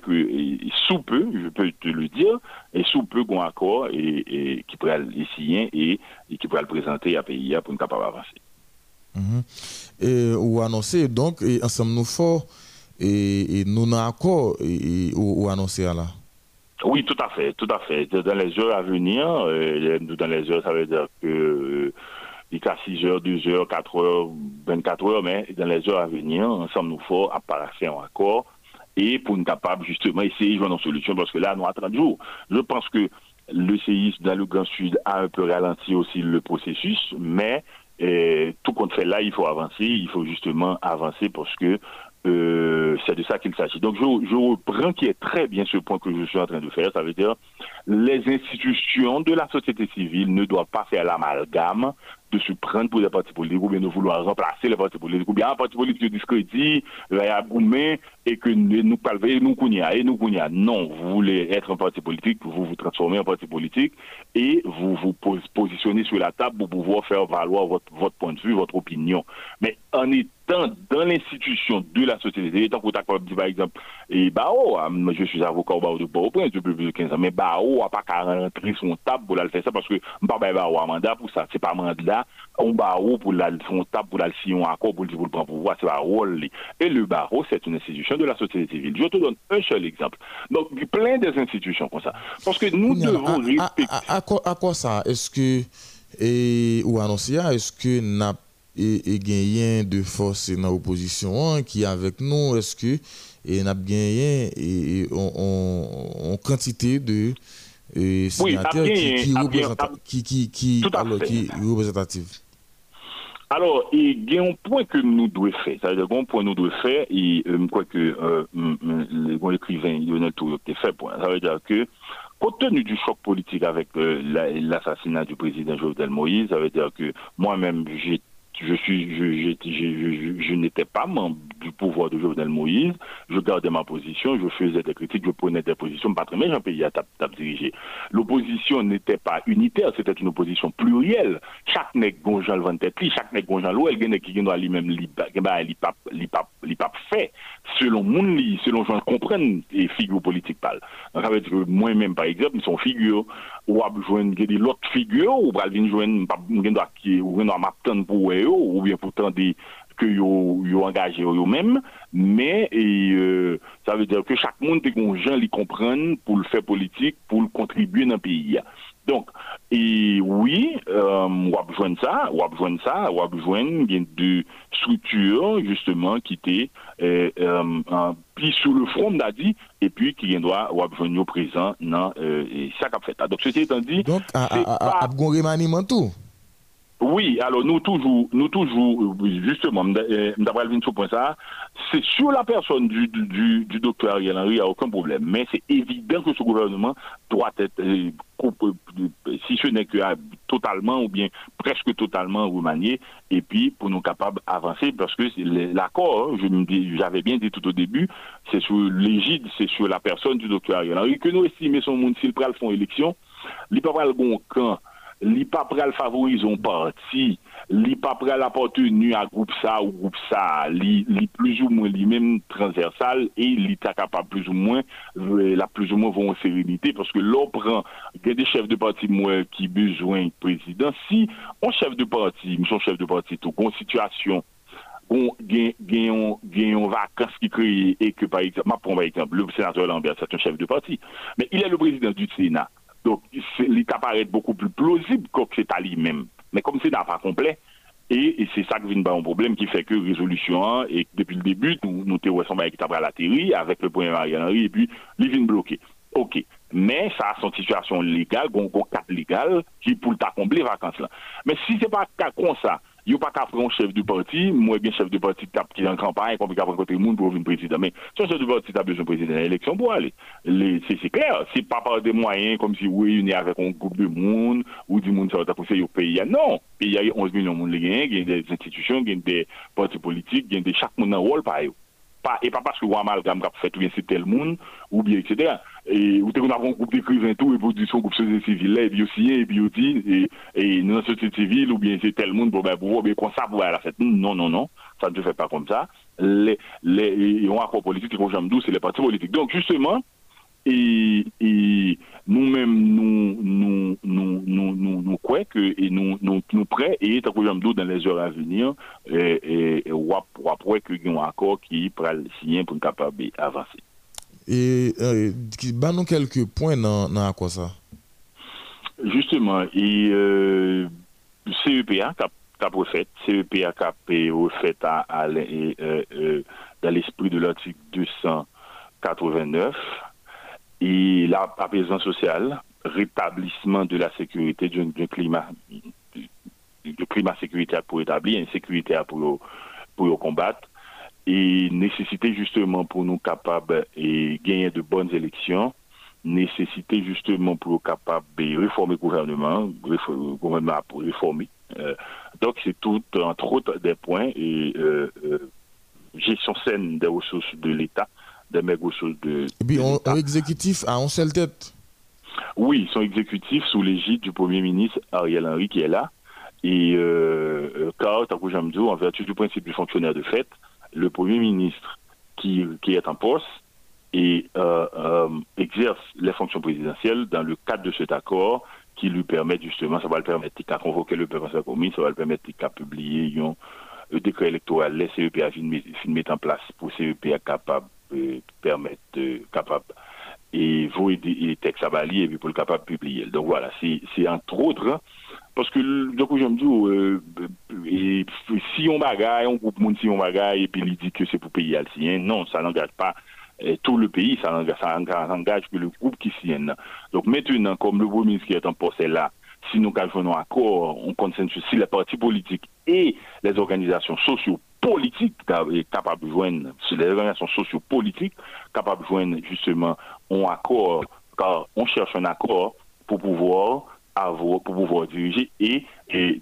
que sous peu, je peux te le dire, et sous peu qu'on accord et, qui pourrait le signer et, qui pourrait le présenter à pays pour nous capable avancer. Mhm. Et ou annoncer donc et ensemble nous fort et, nous avons accord et, ou, annoncer là. Oui, tout à fait, tout à fait. Dans les heures à venir, euh, dans les heures, ça veut dire que euh, il a 6 heures, 2 heures, 4 heures, 24 heures, mais dans les heures à venir, ensemble nous à passer un accord et pour nous capable justement essayer de jouer une solution parce que là, nous attendons jours. Je pense que le séisme dans le Grand Sud a un peu ralenti aussi le processus, mais eh, tout compte fait là, il faut avancer, il faut justement avancer parce que euh, c'est de ça qu'il s'agit. Donc je, je reprends qui est très bien ce point que je suis en train de faire, ça veut dire les institutions de la société civile ne doivent pas faire l'amalgame de se prendre pour des partis politiques ou bien de vouloir remplacer les partis politiques ou bien un parti politique discrédit, et que nous parlons, nous kounia, et nous kounia. Non, vous voulez être un parti politique, vous vous transformez en parti politique et vous vous positionnez sur la table pour pouvoir faire valoir votre, votre point de vue, votre opinion. Mais en étant dans l'institution de la société, étant contact par exemple, et Bao, ah, je suis avocat au Bao de Port-au-Prince depuis plus de 15 ans, mais Bao n'a pas qu'à rentrer sur table pour faire ça parce que je pas Bao un mandat pour ça, c'est pas mandat. On barreau pour la son table pour la un accord pour le prendre pouvoir c'est rôle. Et le barreau c'est une institution de la société civile. Je te donne un seul exemple. Donc il y a plein des institutions comme ça. Parce que nous devons respecter à, quoi, ça? Est-ce que et ou annoncer est-ce que n'a et, gagné de force dans l'opposition qui est avec nous est-ce que et n'a gagné et, en quantité de et sénateur qui, qui, qui, qui, qui, alors, qui représentatif. Alors, il y a un point que nous devons faire. C'est-à-dire un point que nous devons faire, et je crois que euh, l'écrivain écrivain Lionel Touré a fait point. Ça veut dire que, compte tenu du choc politique avec l'assassinat du président Jovenel Moïse, ça veut dire que moi-même, j'ai je suis, je, je, je, n'étais pas membre du pouvoir de Jovenel Moïse, je gardais ma position, je faisais des critiques, je prenais des positions, pas très bien, un pays à tap, diriger. L'opposition n'était pas unitaire, c'était une opposition plurielle. Chaque nègre gonjan le chaque nègre gonjan l'eau, elle qui doit lui-même l'IPAP fait, selon mon lit, selon gens comprennent les figures politiques parlent. Ça veut dire que moi-même, par exemple, ils sont figures, ou ap jwen gen di lot figyo, ou pral vin jwen gen do ak ou gen do am ap tan pou we yo, ou bien pou tan de ke yo, yo angaje yo yo menm, men, e, euh, sa ve der ke chak moun te kon jan li kompren pou l fè politik, pou l kontribuye nan piya. Donk, e oui, wap jwen sa, wap jwen sa, wap jwen gen de struktur justement ki te eh, eh, pi sou le front da di, e pi ki gen doa wap jwen yo prezant nan eh, sa kap feta. Donk, se te etan di... Donk, ap gon remanimentou? Oui, alors nous toujours, nous toujours, justement, d'après le sur point ça, c'est sur la personne du, du, du docteur Ariel Henry, il n'y a aucun problème. Mais c'est évident que ce gouvernement doit être, euh, si ce n'est que euh, totalement ou bien presque totalement remanié, et puis pour nous capables d'avancer, parce que l'accord, j'avais bien dit tout au début, c'est sur l'égide, c'est sur la personne du docteur Ariel Henry, que nous estimons son monde s'il prend le fond élection, il peut pas le bon camp li pa pral favorizon parti, li pa pral appartenu a groupe sa ou groupe sa, li plus ou mwen li men transversal, e li ta plus ou mwen, la plus ou mwen von serenite, parce que l'on pran gen de chef de parti mwen ki bezwen prezident, si on chef de parti, mson chef de parti tou, kon situasyon, gen yon vakans ki kreye, e ke par exemple, ma par exemple, le sénateur Lambert, c'est un chef de parti, men il est le président du Sénat, Donc, il apparaît beaucoup plus plausible que c'est à lui-même. Mais comme c'est pas complet, et, c'est ça qui vient un problème qui fait que résolution, et depuis le début, nous, nous t'es avec la théorie, avec le premier Marianne Henry, et puis, il vient bloquer. OK. Mais ça son situation légale, un cadre légal, qui pour t'accomplir vacances là. Mais si c'est pas comme ça, Yo pa ka pran chef du parti, mwen gen chef du parti tap ki nan kampany, kon pe ka pran kote moun pou ouvin prezident. Men, son chef du parti tap bezon prezident nan eleksyon pou ale. Se kler, se pa par de mwayen, kom si ou yon e avek an goup de moun, ou sa wata pou se yo peyi ya. Non, peyi ya yon 11 milyon moun le gen, gen de institisyon, gen de parti politik, gen de chak moun nan wol pa et pas parce que Wamal Gam fait ou bien c'est tel monde ou bien etc et ou on a un groupe d'écrivains tout et pour dire son groupe société civile et puis aussi et puis aussi et dans la société civile ou bien c'est tel monde bon ben pour ben comme ça pour la fête. Non non non ça ne se fait pas comme ça. Les les on accord politique qu'on j'aime c'est les partis politiques donc justement E, e nou mèm nou kwek e nou pre e ta kou jom do dan les or avenir e, e, wap wap wèk yon akor ki pral siyen pou kapab avanse. E ban nou kelke poen nan akwa sa? Justeman, e CEPA kap refet, CEPA kap refet dan l'esprit de l'article 289 et l'apaisement social, rétablissement de la sécurité d'un climat, de climat sécuritaire pour établir, sécurité pour, pour combattre, et nécessité justement pour nous capables de gagner de bonnes élections, nécessité justement pour nous capables de réformer le gouvernement, le gouvernement pour réformer. Euh, donc c'est tout, entre autres, des points, et euh, euh, gestion saine des ressources de l'État, des maigres choses de. Et puis, un exécutif à une seule tête Oui, son exécutif sous l'égide du Premier ministre Ariel Henry qui est là. Et euh, euh car, en vertu du principe du fonctionnaire de fait, le Premier ministre qui, qui est en poste et euh, euh, exerce les fonctions présidentielles dans le cadre de cet accord qui lui permet justement, ça va le permettre de convoquer le peuple à commis, ça va le permettre de publier un décret électoral, les CEP à mettre en place pour CEP à capable permettre capable et vous les textes à et pour le capable publier. Donc voilà, c'est entre autres hein, parce que donc je me dis euh, et si on bagaille, on groupe monde si on bagaille et puis il dit que c'est pour payer le non, ça n'engage pas euh, tout le pays, ça engage, ça engage que le groupe qui sienne. Donc maintenant, comme le Premier ministre qui est en poste là, si nous avons un accord, on consensus, si les partis politiques et les organisations sociaux politique capable de joindre, c'est les organisations sociopolitiques capables de joindre justement un accord, car on cherche un accord pour pouvoir avoir, pour pouvoir diriger et,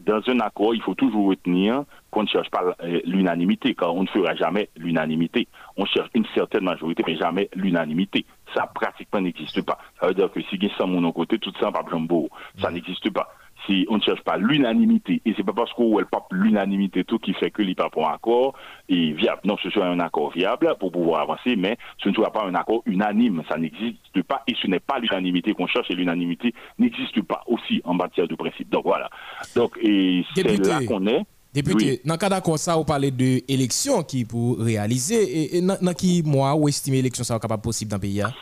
dans un accord, il faut toujours retenir qu'on ne cherche pas euh, l'unanimité, car on ne fera jamais l'unanimité. On cherche une certaine majorité, mais jamais l'unanimité. Ça pratiquement n'existe pas. Ça veut dire que si il y a 100 mon côté, tout ça, pas. Ça n'existe pas si on ne cherche pas l'unanimité, et c'est pas parce qu'on pas l'unanimité tout qui fait que les pas pour un accord est viable. Non, ce soit un accord viable pour pouvoir avancer, mais ce ne soit pas un accord unanime. Ça n'existe pas, et ce n'est pas l'unanimité qu'on cherche, et l'unanimité n'existe pas aussi en matière de principe. Donc voilà. Donc, et c'est là qu'on est. Député, dans le cas d'accord, ça, vous parlez de qui pour réaliser, et, dans qui mois, vous estimez l'élection ça capable possible dans le pays? Hein?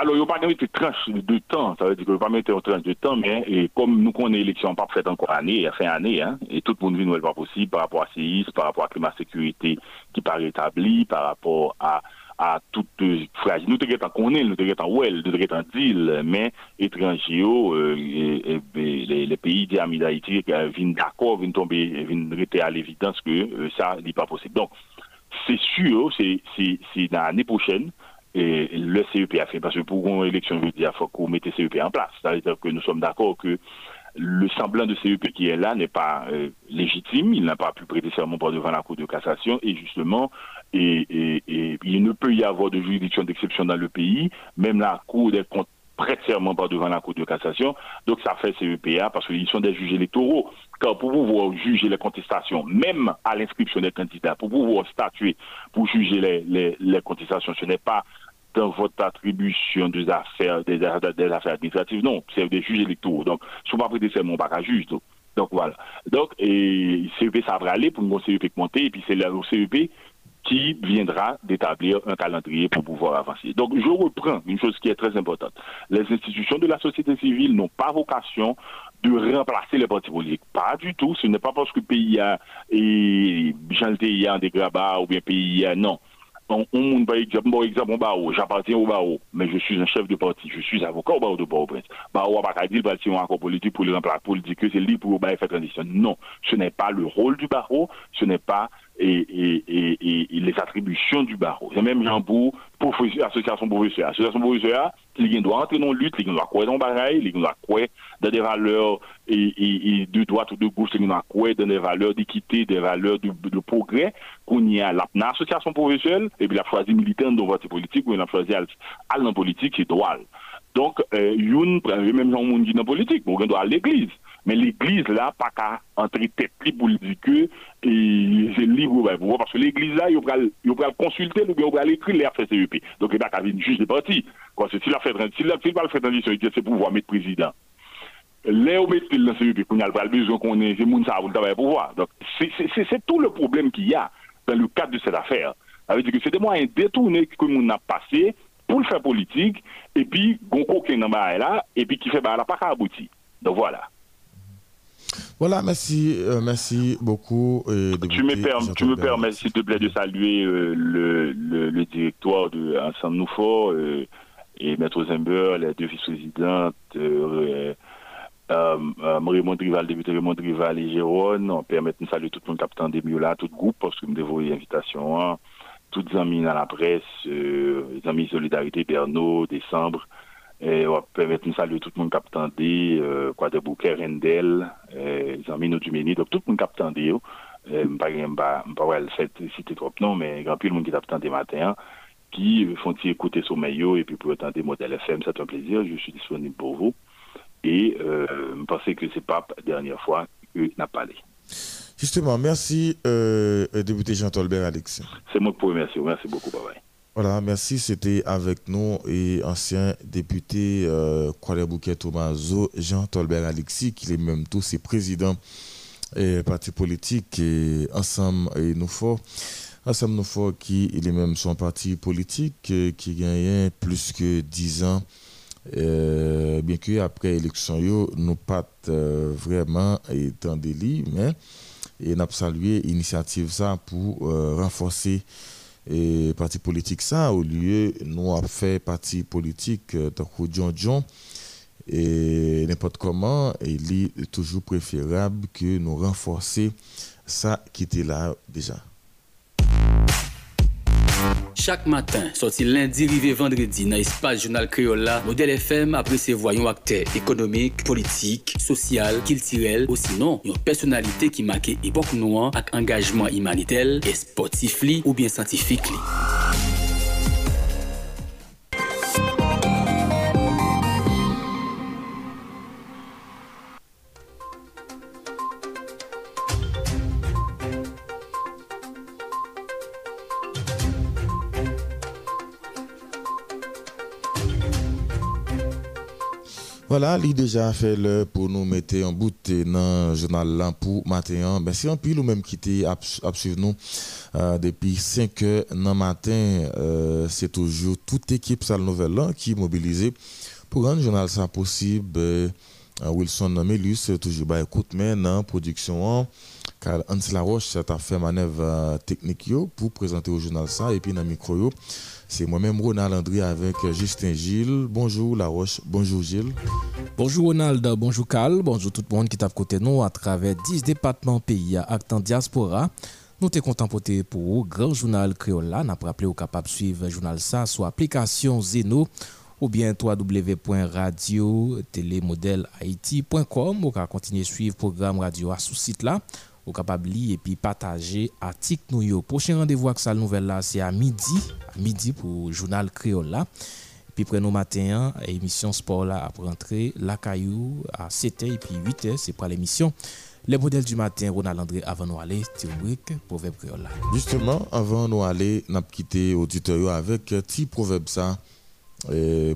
Alors, il n'y a pas de tranche de temps, ça veut dire qu'il n'y a pas une tranche de temps, mais et comme nous connaissons l'élection pas faite encore année, fin année, hein, et tout le monde vit pas possible par rapport à CIS, par rapport à climat sécurité qui paraît établi, par rapport à à toute fragile. Nous devons connaître, nous devons well, nous devons deal, mais étrangers, euh, et, les, les, pays d'amis d'Haïti euh, viennent d'accord, viennent tomber, viennent rester à l'évidence que euh, ça n'est pas possible. Donc, c'est sûr, c'est dans l'année prochaine, et le CEP a fait, parce que pour une élection, je veux dire, il faut qu'on mette le CEP en place. C'est-à-dire que nous sommes d'accord que le semblant de CEP qui est là n'est pas euh, légitime, il n'a pas pu prêter serment devant la Cour de cassation, et justement, et, il ne peut y avoir de juridiction d'exception dans le pays, même la Cour des comptes prêtent serment par devant la Cour de cassation. Donc ça fait CEPA parce qu'ils sont des juges électoraux. Car pour pouvoir juger les contestations, même à l'inscription des candidats, pour pouvoir statuer, pour juger les, les, contestations, ce n'est pas dans votre attribution des affaires, des, affaires administratives, non, c'est des juges électoraux. Donc, si vous pas prêter serment, pas à juge. Donc, donc voilà. Donc, et CEP, ça va aller pour nous CEP monter, et puis c'est le CEP qui viendra d'établir un calendrier pour pouvoir avancer. Donc, je reprends une chose qui est très importante. Les institutions de la société civile n'ont pas vocation de remplacer les partis politiques. Pas du tout. Ce n'est pas parce que le pays a, et y a un dégrabat ou bien pays a, non. On, on, par exemple, par exemple, barreau, j'appartiens au barreau, mais je suis un chef de parti, je suis avocat au barreau de Port-au-Prince. Barreau n'a pas dire parti un accord politique pour le remplacer, pour dire que c'est libre pour faire transition. Non, ce n'est pas le rôle du barreau, ce n'est pas et, et, et, les attributions du barreau. C'est même Jean pour association professeur. Association professeur, il doit entrer dans la lutte, il doit croire dans le bagaille, il doit croire dans des valeurs et, de droite ou de gauche, il doit croire dans des valeurs d'équité, des valeurs de, progrès qu'on y a l'association professionnelle, et puis la choisi militant dans votre politique, ou il a choisi à la politique, c'est droit. Donc, euh, une, même Jean Moun dit dans la politique, on doit à l'église. Mais l'Église, là, pas qu'à entrer tête pour dire que c'est libre. Parce que l'Église, là, il va consulter ou bien il va écrire les FCEP. Donc, il va pas une juge de parti. S'il a fait s'il va le faire transition, c'est pour pouvoir mettre président. Là, on met le CEP, qu'on a besoin qu'on ait, c'est moun ça, vous le pouvoir. Donc, c'est tout le problème qu'il y a dans le cadre de cette affaire. Ça veut dire que c'est des moyens détournés que nous a passé pour le faire politique, et puis, on a là, et puis qui fait, bah, la pas abouti. Donc, voilà. Voilà, merci, euh, merci beaucoup. Euh, tu, me permets, tu me permets, s'il te plaît, de saluer euh, le, le, directoire de Ensemble Noufort et Maître Zember, les deux vice-présidentes, Marie Mondrival, député Raymond Rival et Jérôme. On permet de saluer tout le monde capitaine des là, tout le groupe, parce que nous devons une invitation. Hein. Toutes les amis dans la presse, les amis Solidarité, Bernot, Décembre. Et on va permettre de saluer tout le monde qui a attendu, euh, quoi de Bouquet, Rendel, euh, les amis nous du Méni, donc tout le monde a attendu. Euh, je ne pas citer trop non, mais a plus de monde qui a attendu matin, qui font écouter son maillot et puis pour attendre modèle FM, c'est un plaisir, je suis disponible pour vous. Et euh, je pense que ce n'est pas la dernière fois qu'il n'a parlé. Justement, merci, euh, député Jean-Tolbert Alexis. C'est moi qui vous remercie. Merci beaucoup. Bye bye. Voilà, merci. C'était avec nous et ancien député euh, Bouquet Tomazo, Jean Tolbert Alexis, qui est même tous ses présidents et partis politiques et ensemble et nous fort. Ensemble nous fort qui est même son parti politique euh, qui gagne plus que 10 ans. Euh, bien que après l'élection, nous pas euh, vraiment étant délit, mais et n'a salué l'initiative ça pour renforcer et parti politique ça au lieu nous a fait parti politique euh, et n'importe comment il est toujours préférable que nous renforcer ça qui était là déjà chak matin, soti lundi, rive vendredi nan espas jounal kreola, Model FM apresevo yon akte ekonomik, politik, sosyal, kiltirel, osinon yon personalite ki make epok nouan ak engajman imanitel, esportif li ou bien santifik li. Voilà, il déjà fait le pour nous mettre en bout dans le journal pour matin. Si on peut nous même quitter à, suivre nous euh, depuis 5 heures dans matin, euh, c'est toujours toute équipe Salle Nouvelle là qui est mobilisée pour rendre le journal ça possible. Euh, Wilson Melus, toujours bah, écoute, mais dans production, car Hans Laroche a fait manœuvre technique pour présenter au journal ça et puis dans le micro. C'est moi-même Ronald André avec Justin Gilles. Bonjour La Roche, bonjour Gilles. Bonjour Ronald, bonjour Carl, bonjour tout le monde qui à côté nous à travers 10 départements pays à diaspora. Nous sommes contents pour pour grand journal créole là, n'a pas rappelé au capable de suivre le journal ça sur application Zeno ou bien www.radio haïti.com ou continuer à suivre le programme radio à ce site là ou capable lire et puis partager article nous Prochain rendez-vous avec sa nouvelle là, c'est à midi, à midi pour journal créole là. Puis près nos matins, émission sport là après rentrer la caillou à 7h et puis 8h, c'est pour l'émission. Les modèles du matin, Ronald André, avant nous aller, rubrique proverbe créole. Justement, avant nous aller, n'a quitté auditeur avec petit proverbe ça.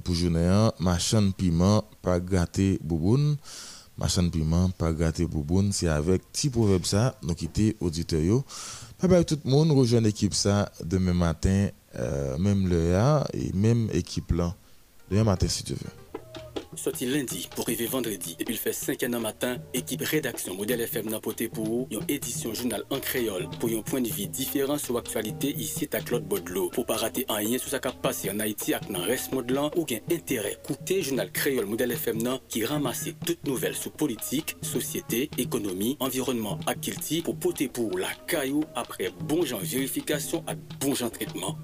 pour journée, machin piment, pas gâté bouboune. Machan piment, pas gâté bouboune. C'est avec petit proverbe ça, nous quitter auditeur. Bye bye tout le monde, rejoint l'équipe ça demain matin, euh, même A et même équipe là. Demain matin si tu veux. Soti lendi pou rive vendredi Depi l fè 5 an an matan Ekip redaksyon model FM nan pote pou ou Yon edisyon jounal an kreol Pou yon poen vi diferan sou aktualite Isi ta Claude Baudelo Pou pa rate an yen sou sa ka pase an Haiti ak nan res modlan Ou gen entere koute jounal kreol model FM nan Ki ramase tout nouvel sou politik Sosyete, ekonomi, environnement ak kilti Pou pote pou ou la kayou Apre bon jan verifikasyon ak bon jan tretman